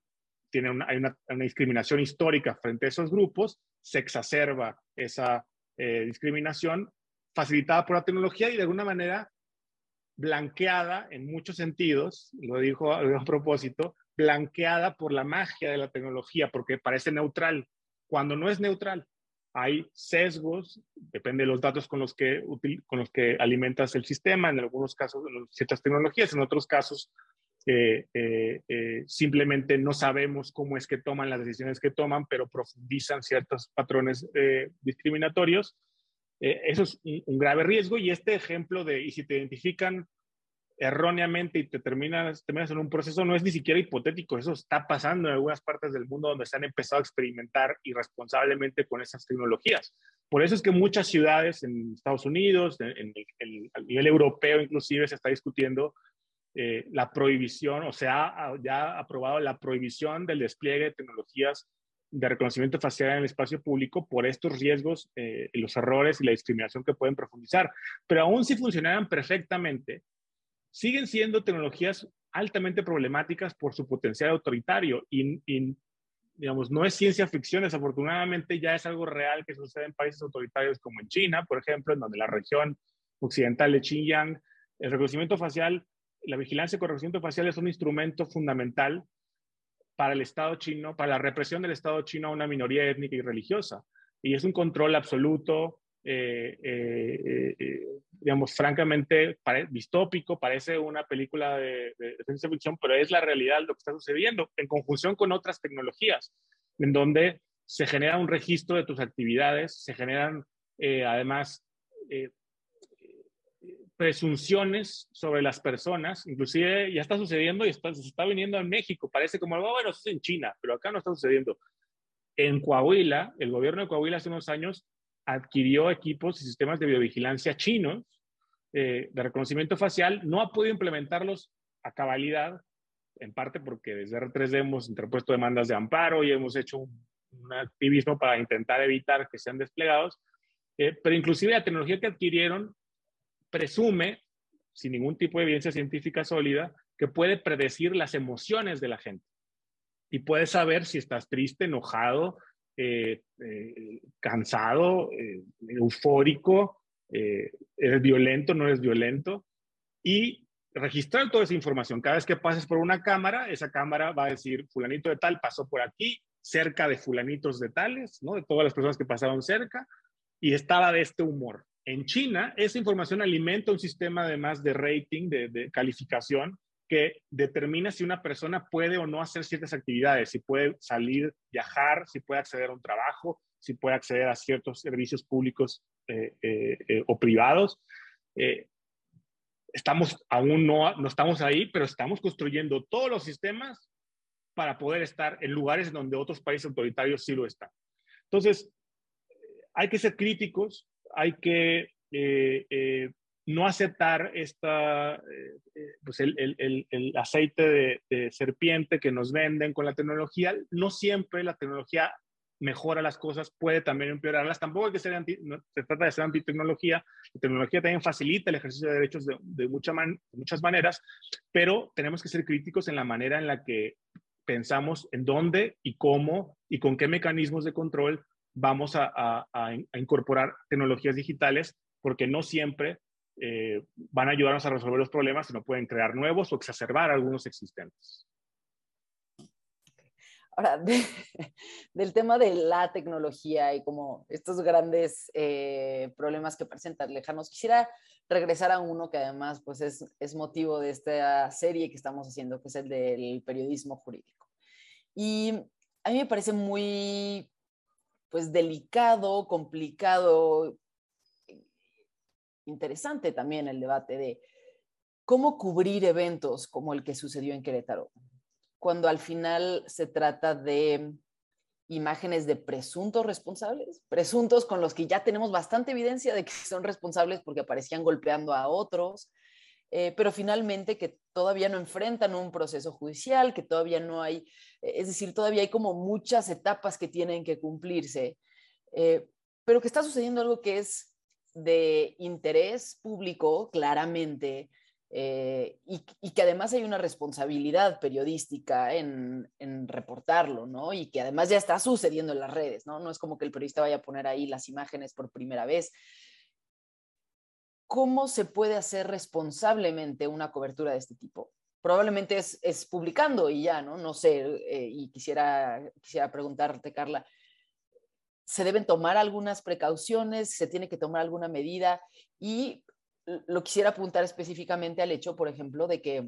Speaker 3: tienen una, hay una, discriminación histórica frente a esos grupos, se exacerba esa eh, discriminación facilitada por la tecnología y de alguna manera blanqueada en muchos sentidos, lo dijo a propósito, blanqueada por la magia de la tecnología, porque parece neutral, cuando no es neutral. Hay sesgos, depende de los datos con los que, con los que alimentas el sistema, en algunos casos ciertas tecnologías, en otros casos eh, eh, eh, simplemente no sabemos cómo es que toman las decisiones que toman, pero profundizan ciertos patrones discriminatorios. eso es un, grave riesgo y este ejemplo de, y si te identifican erróneamente y te terminas, terminas en un proceso, no es ni siquiera hipotético, eso está pasando en algunas partes del mundo donde se han empezado a experimentar irresponsablemente con esas tecnologías. Por eso es que muchas ciudades en Estados Unidos, en, el, a nivel europeo inclusive, se está discutiendo eh, la prohibición, o sea, ya aprobado la prohibición del despliegue de tecnologías de reconocimiento facial en el espacio público por estos riesgos, eh, los errores y la discriminación que pueden profundizar. Pero aún si funcionaran perfectamente, siguen siendo tecnologías altamente problemáticas por su potencial autoritario y, y, digamos, no es ciencia ficción, desafortunadamente ya es algo real que sucede en países autoritarios como en China, por ejemplo, en donde la región occidental de Xinjiang, el reconocimiento facial la vigilancia con reconocimiento facial es un instrumento fundamental para el Estado chino, para la represión del Estado chino a una minoría étnica y religiosa. Y es un control absoluto, eh, eh, eh, digamos, francamente distópico, parece una película de, de, ciencia ficción, pero es la realidad lo que está sucediendo en conjunción con otras tecnologías, en donde se genera un registro de tus actividades, se generan además presunciones sobre las personas, inclusive ya está sucediendo y está, está viniendo en México, parece como, algo bueno, es en China, pero acá no está sucediendo. En Coahuila, el gobierno de Coahuila hace unos años adquirió equipos y sistemas de videovigilancia chinos eh, de reconocimiento facial, no ha podido implementarlos a cabalidad, en parte porque desde R3D hemos interpuesto demandas de amparo y hemos hecho un, activismo para intentar evitar que sean desplegados, eh, pero inclusive la tecnología que adquirieron presume, sin ningún tipo de evidencia científica sólida, que puede predecir las emociones de la gente. Y puede saber si estás triste, enojado, eh, eh, cansado, eh, eufórico, eres violento, no eres violento. Y registrar toda esa información. Cada vez que pases por una cámara, esa cámara va a decir, fulanito de tal pasó por aquí cerca de fulanitos de tales, ¿no? De todas las personas que pasaron cerca, y estaba de este humor. En China, esa información alimenta un sistema además de rating, de, calificación, que determina si una persona puede o no hacer ciertas actividades, si puede salir, viajar, si puede acceder a un trabajo, si puede acceder a ciertos servicios públicos eh, eh, eh, o privados. estamos aún no, no estamos ahí, pero estamos construyendo todos los sistemas para poder estar en lugares donde otros países autoritarios sí lo están. Entonces, hay que ser críticos, hay que eh, eh, no aceptar esta, eh, pues el, el, el, aceite de, serpiente que nos venden con la tecnología. No siempre la tecnología mejora las cosas, puede también empeorarlas. Tampoco hay que ser anti, se trata de ser antitecnología. La tecnología también facilita el ejercicio de derechos de, de, de muchas maneras, pero tenemos que ser críticos en la manera en la que pensamos en dónde y cómo y con qué mecanismos de control vamos a, incorporar tecnologías digitales, porque no siempre eh, van a ayudarnos a resolver los problemas, sino pueden crear nuevos o exacerbar algunos existentes.
Speaker 1: Ahora, del tema de la tecnología y como estos grandes eh, problemas que presentan lejanos, quisiera regresar a uno que además pues es, es motivo de esta serie que estamos haciendo, que es el del periodismo jurídico. Y a mí me parece muy pues delicado, complicado, interesante también el debate de cómo cubrir eventos como el que sucedió en Querétaro, cuando al final se trata de imágenes de presuntos responsables, presuntos con los que ya tenemos bastante evidencia de que son responsables porque aparecían golpeando a otros, eh, pero finalmente que todavía no enfrentan un proceso judicial, que todavía no hay, eh, es decir, todavía hay como muchas etapas que tienen que cumplirse, eh, pero que está sucediendo algo que es de interés público, claramente, y, que además hay una responsabilidad periodística en, en, reportarlo, ¿no? Y que además ya está sucediendo en las redes, ¿no? No es como que el periodista vaya a poner ahí las imágenes por primera vez, ¿cómo se puede hacer responsablemente una cobertura de este tipo? Probablemente es, publicando y ya, ¿no? No sé, eh, y quisiera, quisiera preguntarte, Carla, ¿se deben tomar algunas precauciones? ¿Se tiene que tomar alguna medida? Y lo quisiera apuntar específicamente al hecho, por ejemplo, de que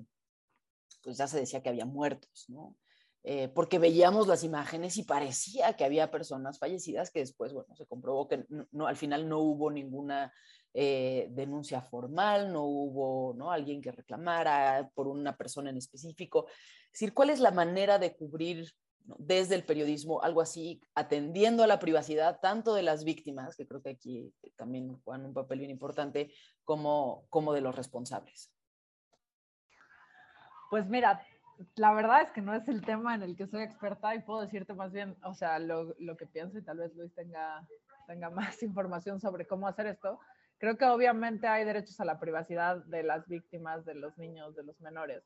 Speaker 1: pues ya se decía que había muertos, ¿no? Eh, porque veíamos las imágenes y parecía que había personas fallecidas que después, bueno, se comprobó que no, al final no hubo ninguna eh, denuncia formal, no hubo ¿no? alguien que reclamara por una persona en específico. Es decir, ¿cuál es la manera de cubrir desde el periodismo algo así, atendiendo a la privacidad tanto de las víctimas, que creo que aquí también juegan un papel bien importante, como, como de los responsables?
Speaker 2: Pues mira, la verdad es que no es el tema en el que soy experta y puedo decirte más bien, o sea, lo, lo que pienso y tal vez Luis tenga, tenga más información sobre cómo hacer esto. Creo que obviamente hay derechos a la privacidad de las víctimas, de los niños, de los menores.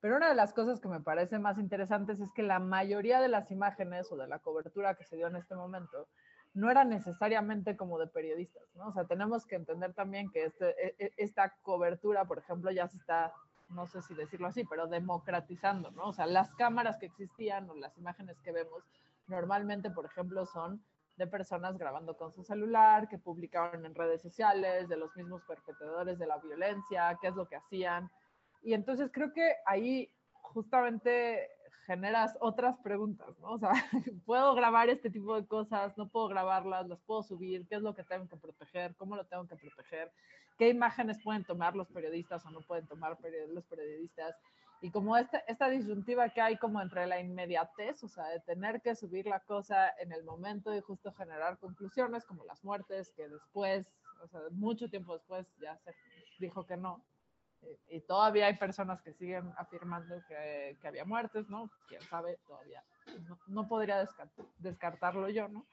Speaker 2: Pero una de las cosas que me parece más interesantes es que la mayoría de las imágenes o de la cobertura que se dio en este momento no era necesariamente como de periodistas, ¿no? O sea, tenemos que entender también que este, e, e, esta cobertura, por ejemplo, ya se está, no sé si decirlo así, pero democratizando, ¿no? O sea, las cámaras que existían o las imágenes que vemos normalmente, por ejemplo, son de personas grabando con su celular, que publicaban en redes sociales, de los mismos perpetradores de la violencia, qué es lo que hacían. Y entonces creo que ahí justamente generas otras preguntas, ¿no? O sea, ¿puedo grabar este tipo de cosas? ¿No puedo grabarlas? ¿Las puedo subir? ¿Qué es lo que tengo que proteger? ¿Cómo lo tengo que proteger? ¿Qué imágenes pueden tomar los periodistas o no pueden tomar los periodistas? Y como esta, esta disyuntiva que hay como entre la inmediatez, o sea, de tener que subir la cosa en el momento y justo generar conclusiones como las muertes, que después, o sea, mucho tiempo después ya se dijo que no. Eh, y todavía hay personas que siguen afirmando que, que había muertes, ¿no? Quién sabe, todavía no, no podría descartarlo yo, ¿no?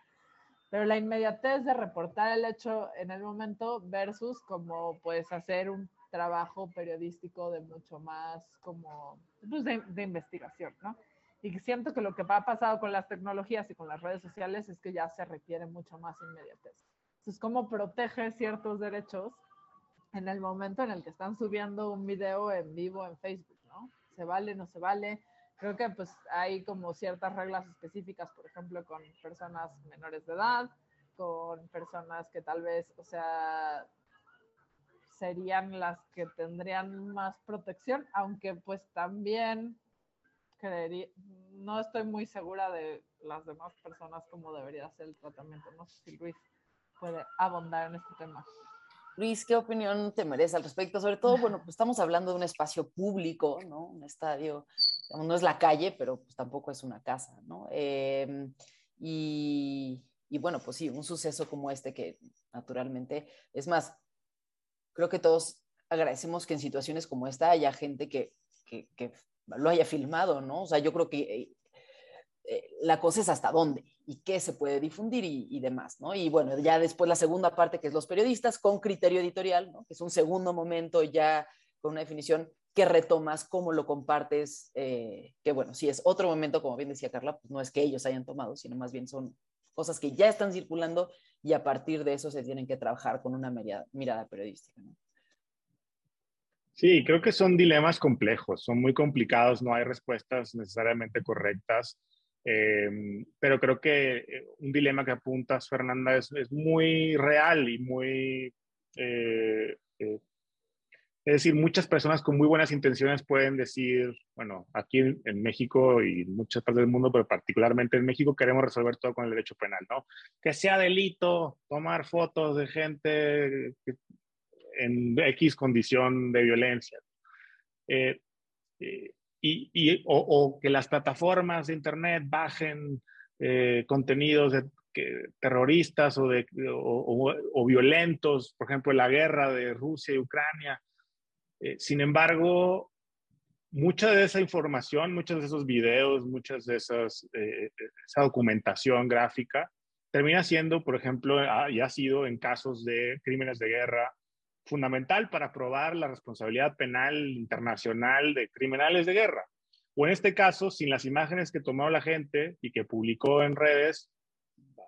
Speaker 2: Pero la inmediatez de reportar el hecho en el momento versus como pues hacer un trabajo periodístico de mucho más como pues, de, de, investigación, ¿no? Y siento que lo que ha pasado con las tecnologías y con las redes sociales es que ya se requiere mucho más inmediatez. Entonces, ¿cómo protege ciertos derechos en el momento en el que están subiendo un video en vivo en Facebook, ¿no? ¿Se vale, no se vale? creo que pues hay como ciertas reglas específicas, por ejemplo, con personas menores de edad, con personas que tal vez, o sea, serían las que tendrían más protección, aunque pues también creería, no estoy muy segura de las demás personas cómo debería ser el tratamiento. No sé si Luis puede abondar en este tema.
Speaker 1: Luis, ¿qué opinión te merece al respecto? Sobre todo, bueno, pues estamos hablando de un espacio público, ¿no? Un estadio, no es la calle, pero pues tampoco es una casa, ¿no? Em, y, y, bueno, pues sí, un suceso como este que naturalmente, es más, creo que todos agradecemos que en situaciones como esta haya gente que, que, lo haya filmado, ¿no? O sea, yo creo que eh, eh, la cosa es hasta dónde y qué se puede difundir y, demás, ¿no? Y bueno, ya después la segunda parte, que es los periodistas con criterio editorial, ¿no? Que es un segundo momento ya con una definición que retomas, cómo lo compartes, eh, que bueno, si es otro momento, como bien decía Carla, pues no es que ellos hayan tomado, sino más bien son cosas que ya están circulando y a partir de eso se tienen que trabajar con una mirada, periodística.
Speaker 3: Sí, creo que son dilemas complejos, son muy complicados, no hay respuestas necesariamente correctas. Em, pero creo que eh, un dilema que apuntas, Fernanda, es, es muy real y muy... Eh, eh, es decir, muchas personas con muy buenas intenciones pueden decir, bueno, aquí en, México y en muchas partes del mundo, pero particularmente en México, queremos resolver todo con el derecho penal, ¿no? Que sea delito tomar fotos de gente en X condición de violencia. Eh, y, o, que las plataformas de Internet bajen eh, contenidos de, terroristas o, de, o, violentos, por ejemplo, la guerra de Rusia y Ucrania. Eh, sin embargo, mucha de esa información, muchos de esos videos, muchas de esas, eh, esa documentación gráfica termina siendo, por ejemplo, y ha sido en casos de crímenes de guerra, fundamental para probar la responsabilidad penal internacional de criminales de guerra. O en este caso, sin las imágenes que tomó la gente y que publicó en redes,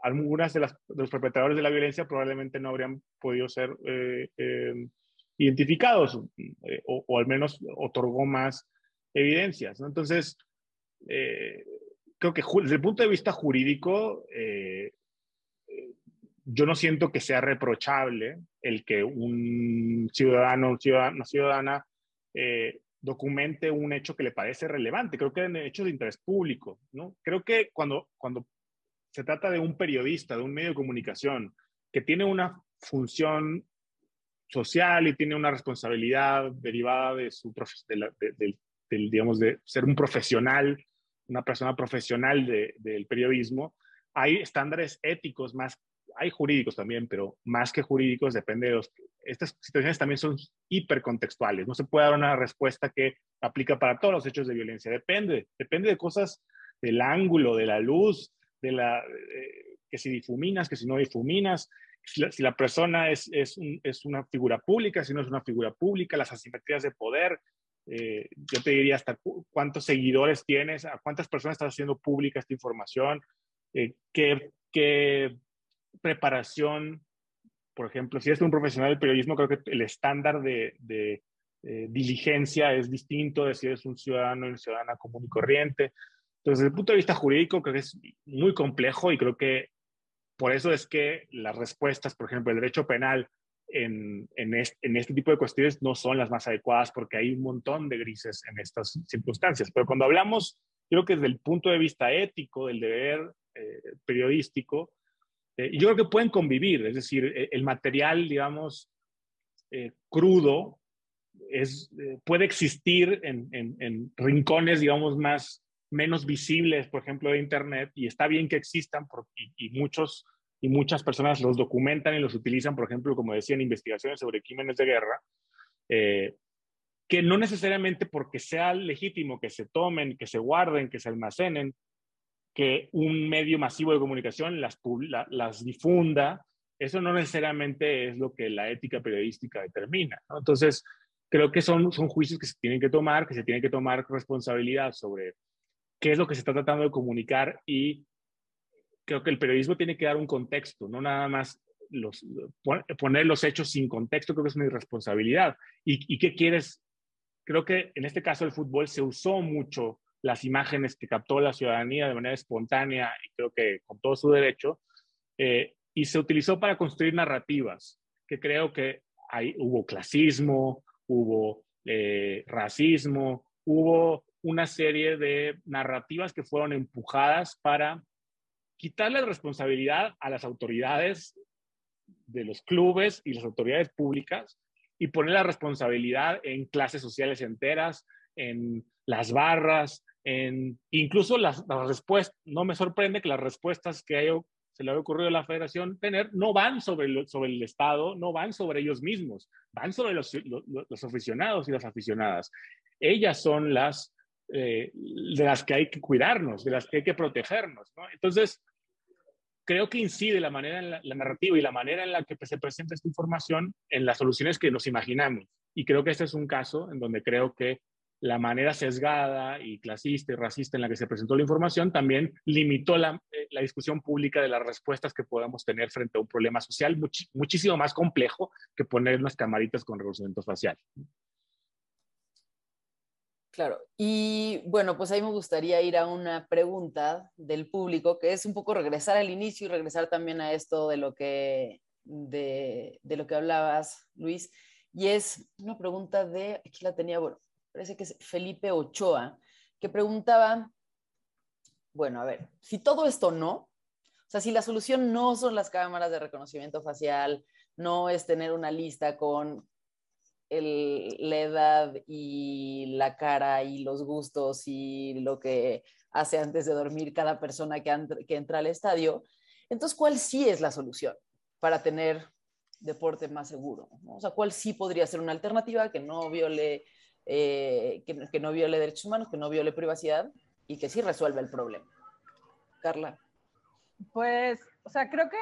Speaker 3: algunas de, los perpetradores de la violencia probablemente no habrían podido ser eh, em, identificados eh, o, al menos otorgó más evidencias. Entonces, eh, creo que desde el punto de vista jurídico, yo no siento que sea reprochable el que un ciudadano, o una ciudadana eh, documente un hecho que le parece relevante. Creo que en hechos de interés público, ¿no? Creo que cuando, cuando se trata de un periodista, de un medio de comunicación, que tiene una función social y tiene una responsabilidad derivada de su digamos, de ser un profesional, una persona profesional del periodismo, hay estándares éticos más hay jurídicos también, pero más que jurídicos depende de los... Estas situaciones también son hipercontextuales. No se puede dar una respuesta que aplica para todos los hechos de violencia. Depende, depende de cosas del ángulo, de la luz, de la... Eh, que si difuminas, que si no difuminas, si la, persona es, es, una figura pública, si no es una figura pública, las asimetrías de poder. Eh, yo te diría hasta cuántos seguidores tienes, a cuántas personas estás haciendo pública esta información, eh, qué, qué preparación, por ejemplo, si eres un profesional del periodismo, creo que el estándar de, eh, diligencia es distinto de si eres un ciudadano y una ciudadana común y corriente. Entonces, desde el punto de vista jurídico, creo que es muy complejo y creo que por eso es que las respuestas, por ejemplo, el derecho penal en, este, tipo de cuestiones no son las más adecuadas porque hay un montón de grises en estas circunstancias. Pero cuando hablamos, creo que desde el punto de vista ético, del deber eh, periodístico, eh, yo creo que pueden convivir, es decir, e, el material, digamos, eh, crudo puede existir en, rincones, digamos, más, menos visibles, por ejemplo, de Internet, y está bien que existan y, muchos, y muchas personas los documentan y los utilizan, por ejemplo, como decía, en investigaciones sobre crímenes de guerra, que no necesariamente porque sea legítimo que se tomen, que se guarden, que se almacenen, que un medio masivo de comunicación las, las difunda, eso no necesariamente es lo que la ética periodística determina. Entonces, creo que son, son juicios que se tienen que tomar, que se tienen que tomar responsabilidad sobre qué es lo que se está tratando de comunicar y creo que el periodismo tiene que dar un contexto, no nada más los, poner los hechos sin contexto, creo que es una irresponsabilidad. ¿Y, ¿Y qué quieres? Creo que en este caso el fútbol se usó mucho las imágenes que captó la ciudadanía de manera espontánea y creo que con todo su derecho, eh, y se utilizó para construir narrativas, que creo que hay, hubo clasismo, hubo eh, racismo, hubo una serie de narrativas que fueron empujadas para quitarle responsabilidad a las autoridades de los clubes y las autoridades públicas y poner la responsabilidad en clases sociales enteras, en las barras, en incluso las, respuestas. No me sorprende que las respuestas que se le ha ocurrido a la federación tener no van sobre, sobre el Estado, no van sobre ellos mismos, van sobre los, los, aficionados y las aficionadas. Ellas son las eh, de las que hay que cuidarnos, de las que hay que protegernos. Entonces, creo que incide la manera en la, narrativa y la manera en la que se presenta esta información en las soluciones que nos imaginamos. Y creo que este es un caso en donde creo que la manera sesgada y clasista y racista en la que se presentó la información también limitó la, eh, discusión pública de las respuestas que podamos tener frente a un problema social muchísimo más complejo que poner unas camaritas con reconocimiento facial.
Speaker 1: Claro, y bueno, pues ahí me gustaría ir a una pregunta del público, que es un poco regresar al inicio y regresar también a esto de lo que, de, lo que hablabas, Luis, y es una pregunta de, aquí la tenía, bueno, parece que es Felipe Ochoa, que preguntaba, bueno, a ver, si todo esto no, o sea, si la solución no son las cámaras de reconocimiento facial, no es tener una lista con la edad y la cara y los gustos y lo que hace antes de dormir cada persona que, entra al estadio. Entonces, ¿cuál sí es la solución para tener deporte más seguro? O sea, ¿cuál sí podría ser una alternativa que no viole, eh, que, que no viole derechos humanos, que no viole privacidad y que sí resuelva el problema? Carla.
Speaker 2: Pues, o sea, creo que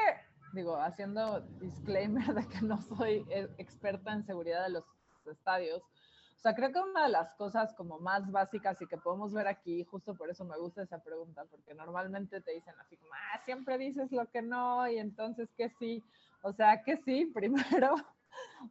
Speaker 2: digo, haciendo disclaimer de que no soy eh, experta en seguridad de los estadios. O sea, creo que una de las cosas como más básicas y que podemos ver aquí, justo por eso me gusta esa pregunta, porque normalmente te dicen así como, ah, siempre dices lo que no y entonces que sí. O sea, que sí, primero,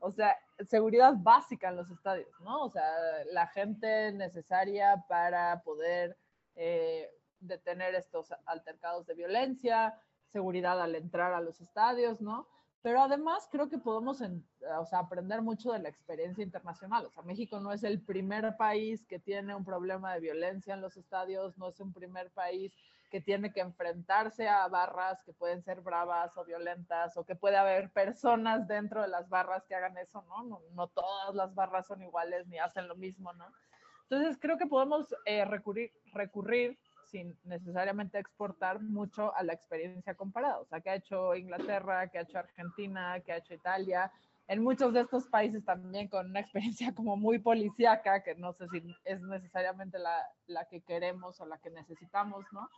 Speaker 2: o sea, seguridad básica en los estadios, ¿no? O sea, la gente necesaria para poder eh, detener estos altercados de violencia, seguridad al entrar a los estadios, ¿no? Pero además creo que podemos o sea, aprender mucho de la experiencia internacional. O sea, México no es el primer país que tiene un problema de violencia en los estadios, no es un primer país que tiene que enfrentarse a barras que pueden ser bravas o violentas o que puede haber personas dentro de las barras que hagan eso, ¿no? No, todas las barras son iguales ni hacen lo mismo, ¿no? Entonces creo que podemos eh, recurrir sin necesariamente exportar mucho a la experiencia comparada. O sea, que ha hecho Inglaterra, que ha hecho Argentina, que ha hecho Italia, en muchos de estos países también con una experiencia como muy policíaca, que no sé si es necesariamente la, la que queremos o la que necesitamos, ¿no?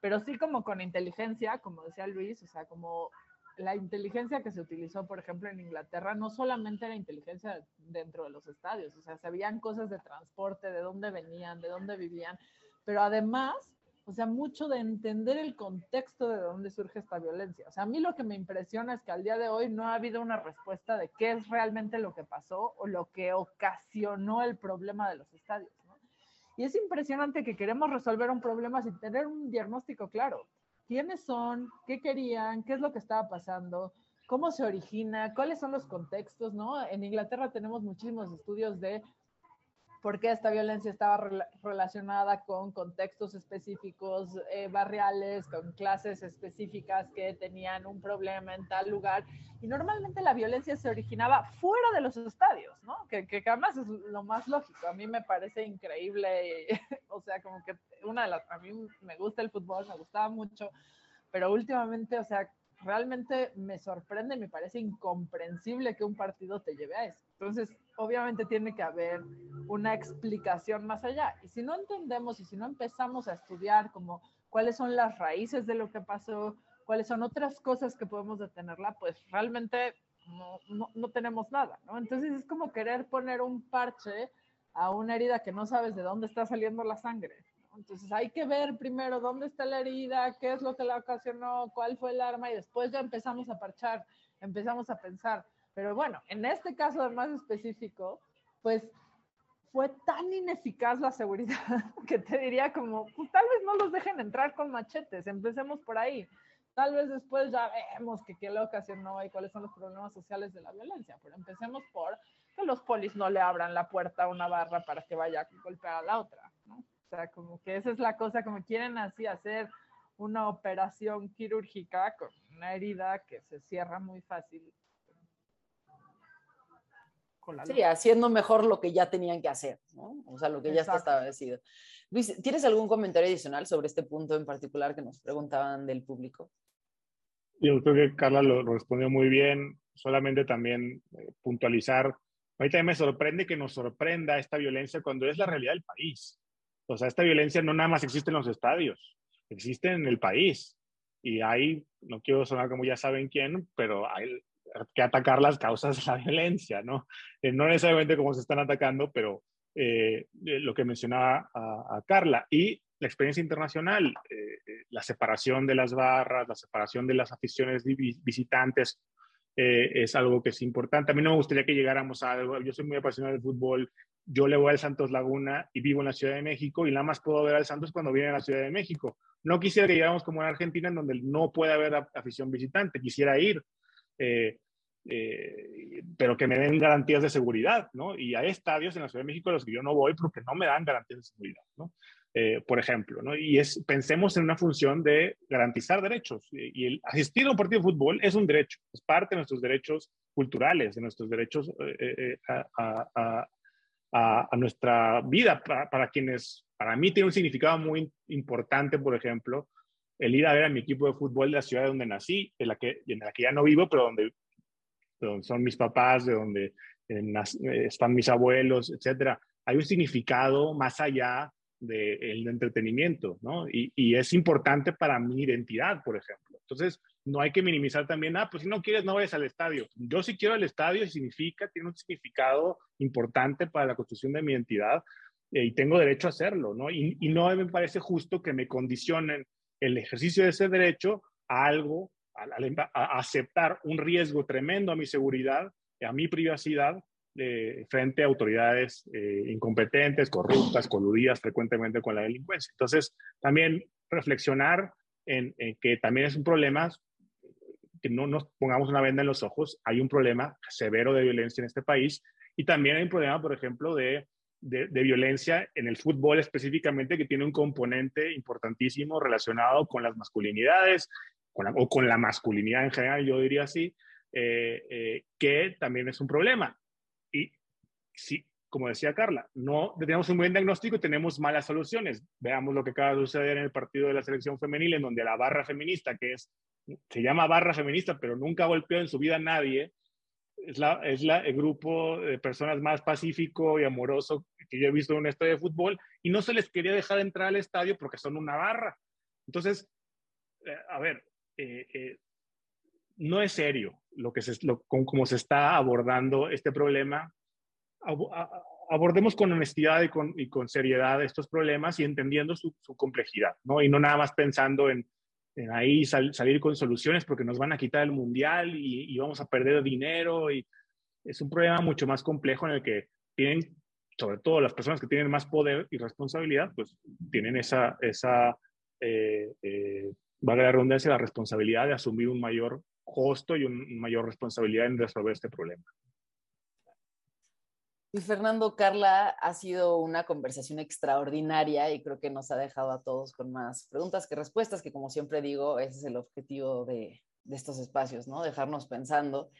Speaker 2: Pero sí como con inteligencia, como decía Luis, o sea, como la inteligencia que se utilizó, por ejemplo, en Inglaterra, no solamente era inteligencia dentro de los estadios, o sea, sabían cosas de transporte, de dónde venían, de dónde vivían, pero además o sea, mucho de entender el contexto de dónde surge esta violencia. O sea, a mí lo que me impresiona es que al día de hoy no ha habido una respuesta de qué es realmente lo que pasó o lo que ocasionó el problema de los estadios. Y es impresionante que queremos resolver un problema sin tener un diagnóstico claro. ¿Quiénes son? ¿Qué querían? ¿Qué es lo que estaba pasando? ¿Cómo se origina? ¿Cuáles son los contextos? ¿no? En Inglaterra tenemos muchísimos estudios de porque esta violencia estaba relacionada con contextos específicos eh, barriales, con clases específicas que tenían un problema en tal lugar. Y normalmente la violencia se originaba fuera de los estadios, ¿no? Que, que además es lo más lógico. A mí me parece increíble, o sea, como que una de las, a mí me gusta el fútbol, me gustaba mucho, pero últimamente, o sea, realmente me sorprende, me parece incomprensible que un partido te lleve a eso. Entonces, obviamente tiene que haber una explicación más allá. Y si no entendemos y si no empezamos a estudiar como cuáles son las raíces de lo que pasó, cuáles son otras cosas que podemos detenerla, pues realmente no, no, tenemos nada. Entonces es como querer poner un parche a una herida que no sabes de dónde está saliendo la sangre. Entonces hay que ver primero dónde está la herida, qué es lo que la ocasionó, cuál fue el arma y después ya empezamos a parchar, empezamos a pensar. Pero bueno, en este caso más específico, pues fue tan ineficaz la seguridad que te diría como, pues tal vez no los dejen entrar con machetes, empecemos por ahí. Tal vez después ya vemos que qué le ocasionó y cuáles son los problemas sociales de la violencia, pero empecemos por que los polis no le abran la puerta a una barra para que vaya a golpear a la otra, ¿no? O sea, como que esa es la cosa, como quieren así hacer una operación quirúrgica con una herida que se cierra muy fácil
Speaker 1: sí, haciendo mejor lo que ya tenían que hacer, ¿no? O sea, lo que ya está establecido. Luis, ¿tienes algún comentario adicional sobre este punto en particular que nos preguntaban del público?
Speaker 3: Yo creo que Carla lo, respondió muy bien, solamente también eh, puntualizar. A mí también me sorprende que nos sorprenda esta violencia cuando es la realidad del país. O sea, esta violencia no nada más existe en los estadios, existe en el país. Y hay, no quiero sonar como ya saben quién, pero hay que atacar las causas de la violencia, ¿no? Eh, no necesariamente cómo se están atacando, pero eh, eh, lo que mencionaba a, Carla. Y la experiencia internacional, la separación de las barras, la separación de las aficiones visitantes, es algo que es importante. A mí no me gustaría que llegáramos a algo, yo soy muy apasionado del fútbol, yo le voy al Santos Laguna y vivo en la Ciudad de México y nada más puedo ver al Santos cuando viene a la Ciudad de México. No quisiera que llegáramos como en Argentina en donde no puede haber afición visitante, quisiera ir, eh, eh, pero que me den garantías de seguridad, ¿no? Y hay estadios en la Ciudad de México a los que yo no voy porque no me dan garantías de seguridad, ¿no? Eh, por ejemplo, ¿no? Y es, pensemos en una función de garantizar derechos. Y, el asistir a un partido de fútbol es un derecho, es parte de nuestros derechos culturales, de nuestros derechos a, nuestra vida, para, quienes, para mí tiene un significado muy importante, por ejemplo, el ir a ver a mi equipo de fútbol de la ciudad donde nací, en la que, en la que ya no vivo, pero donde, son mis papás, de donde eh, están mis abuelos, etcétera. Hay un significado más allá del entretenimiento, ¿no? Y, es importante para mi identidad, por ejemplo. Entonces, no hay que minimizar también, ah, pues si no quieres, no vayas al estadio. Yo sí quiero al estadio significa, tiene un significado importante para la construcción de mi identidad eh, y tengo derecho a hacerlo, ¿no? Y no me parece justo que me condicionen el ejercicio de ese derecho a algo, a, aceptar un riesgo tremendo a mi seguridad, a mi privacidad, frente a autoridades eh, incompetentes, corruptas, coludidas frecuentemente con la delincuencia. Entonces, también reflexionar en, que también es un problema, que no nos pongamos una venda en los ojos, hay un problema severo de violencia en este país y también hay un problema, por ejemplo, de de, violencia en el fútbol específicamente que tiene un componente importantísimo relacionado con las masculinidades o con la masculinidad en general, yo diría así, eh, eh, que también es un problema. Y sí, como decía Carla, no tenemos un buen diagnóstico y tenemos malas soluciones. Veamos lo que acaba de suceder en el partido de la selección femenil, en donde la barra feminista, que es, se llama barra feminista, pero nunca golpeó en su vida a nadie, es, la, es el grupo de personas más pacífico y amoroso que yo he visto en un estadio de fútbol y no se les quería dejar entrar al estadio porque son una barra. Entonces, eh, a ver, eh, eh, no es serio lo que se, lo, con, cómo se está abordando este problema. abordemos con honestidad y con, y con, seriedad estos problemas y entendiendo su, su, complejidad, ¿no? Y no nada más pensando en, en ahí salir con soluciones porque nos van a quitar el mundial y, y, vamos a perder dinero. Y es un problema mucho más complejo en el que tienen, sobre todo las personas que tienen más poder y responsabilidad, pues tienen esa, esa eh, eh, valga la redundancia, la responsabilidad de asumir un mayor costo y una mayor responsabilidad en resolver este problema.
Speaker 1: Y Fernando, Carla, ha sido una conversación extraordinaria y creo que nos ha dejado a todos con más preguntas que respuestas, que como siempre digo, ese es el objetivo de, de estos espacios, ¿no? Dejarnos pensando.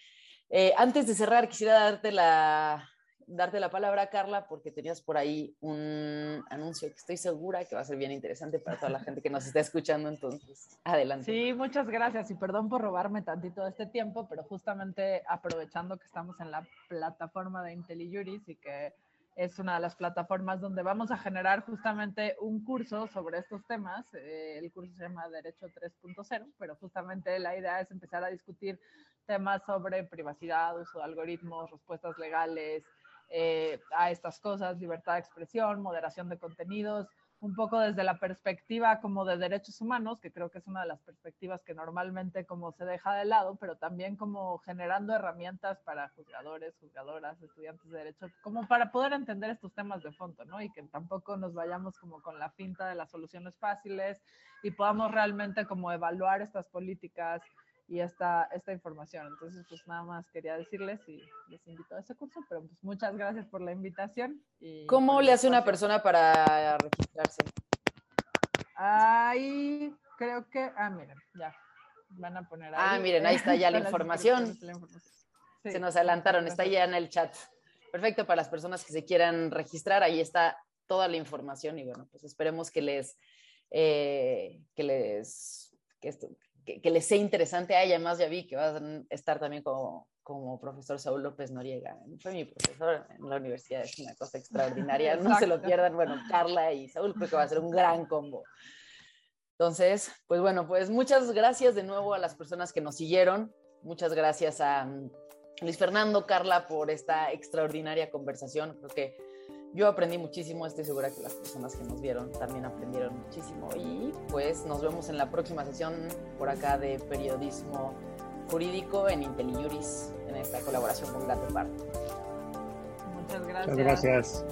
Speaker 1: Eh, antes de cerrar, quisiera darte la, darte la palabra, Carla, porque tenías por ahí un anuncio que estoy segura que va a ser bien interesante para toda la gente que nos está escuchando. Entonces, adelante.
Speaker 2: Sí, muchas gracias y perdón por robarme tantito de este tiempo, pero justamente aprovechando que estamos en la plataforma de IntelliJuris y que es una de las plataformas donde vamos a generar justamente un curso sobre estos temas. Eh, el curso se llama Derecho 3.0, pero justamente la idea es empezar a discutir temas sobre privacidad, uso de algoritmos, respuestas legales, eh, a estas cosas, libertad de expresión, moderación de contenidos, un poco desde la perspectiva como de derechos humanos, que creo que es una de las perspectivas que normalmente como se deja de lado, pero también como generando herramientas para juzgadores, juzgadoras, estudiantes de derecho, como para poder entender estos temas de fondo, ¿no? Y que tampoco nos vayamos como con la finta de las soluciones fáciles y podamos realmente como evaluar estas políticas y esta, esta información. Entonces, pues nada más quería decirles y les invito a ese curso, pero pues muchas gracias por la invitación. Y
Speaker 1: ¿Cómo le hace una persona para registrarse?
Speaker 2: Ahí creo que, ah, miren, ya, van a poner
Speaker 1: ahí. Ah, miren, ahí está ya la información. se nos adelantaron, está ya en el chat. Perfecto, para las personas que se quieran registrar, ahí está toda la información y bueno, pues esperemos que les, eh, que les, que esto, que, les sea interesante. a además ya vi que va a estar también como, como profesor Saúl López Noriega. Fue mi profesor en la universidad, es una cosa extraordinaria. No se lo pierdan. Bueno, Carla y Saúl creo que va a ser un gran combo. Entonces, pues bueno, pues muchas gracias de nuevo a las personas que nos siguieron. Muchas gracias a mm, Luis Fernando, Carla, por esta extraordinaria conversación. Creo que yo aprendí muchísimo, estoy segura que las personas que nos vieron también aprendieron muchísimo. Y pues nos vemos en la próxima sesión por acá de periodismo jurídico en IntelliJuris, en esta colaboración con Gato Par.
Speaker 2: Muchas gracias.
Speaker 3: Muchas gracias.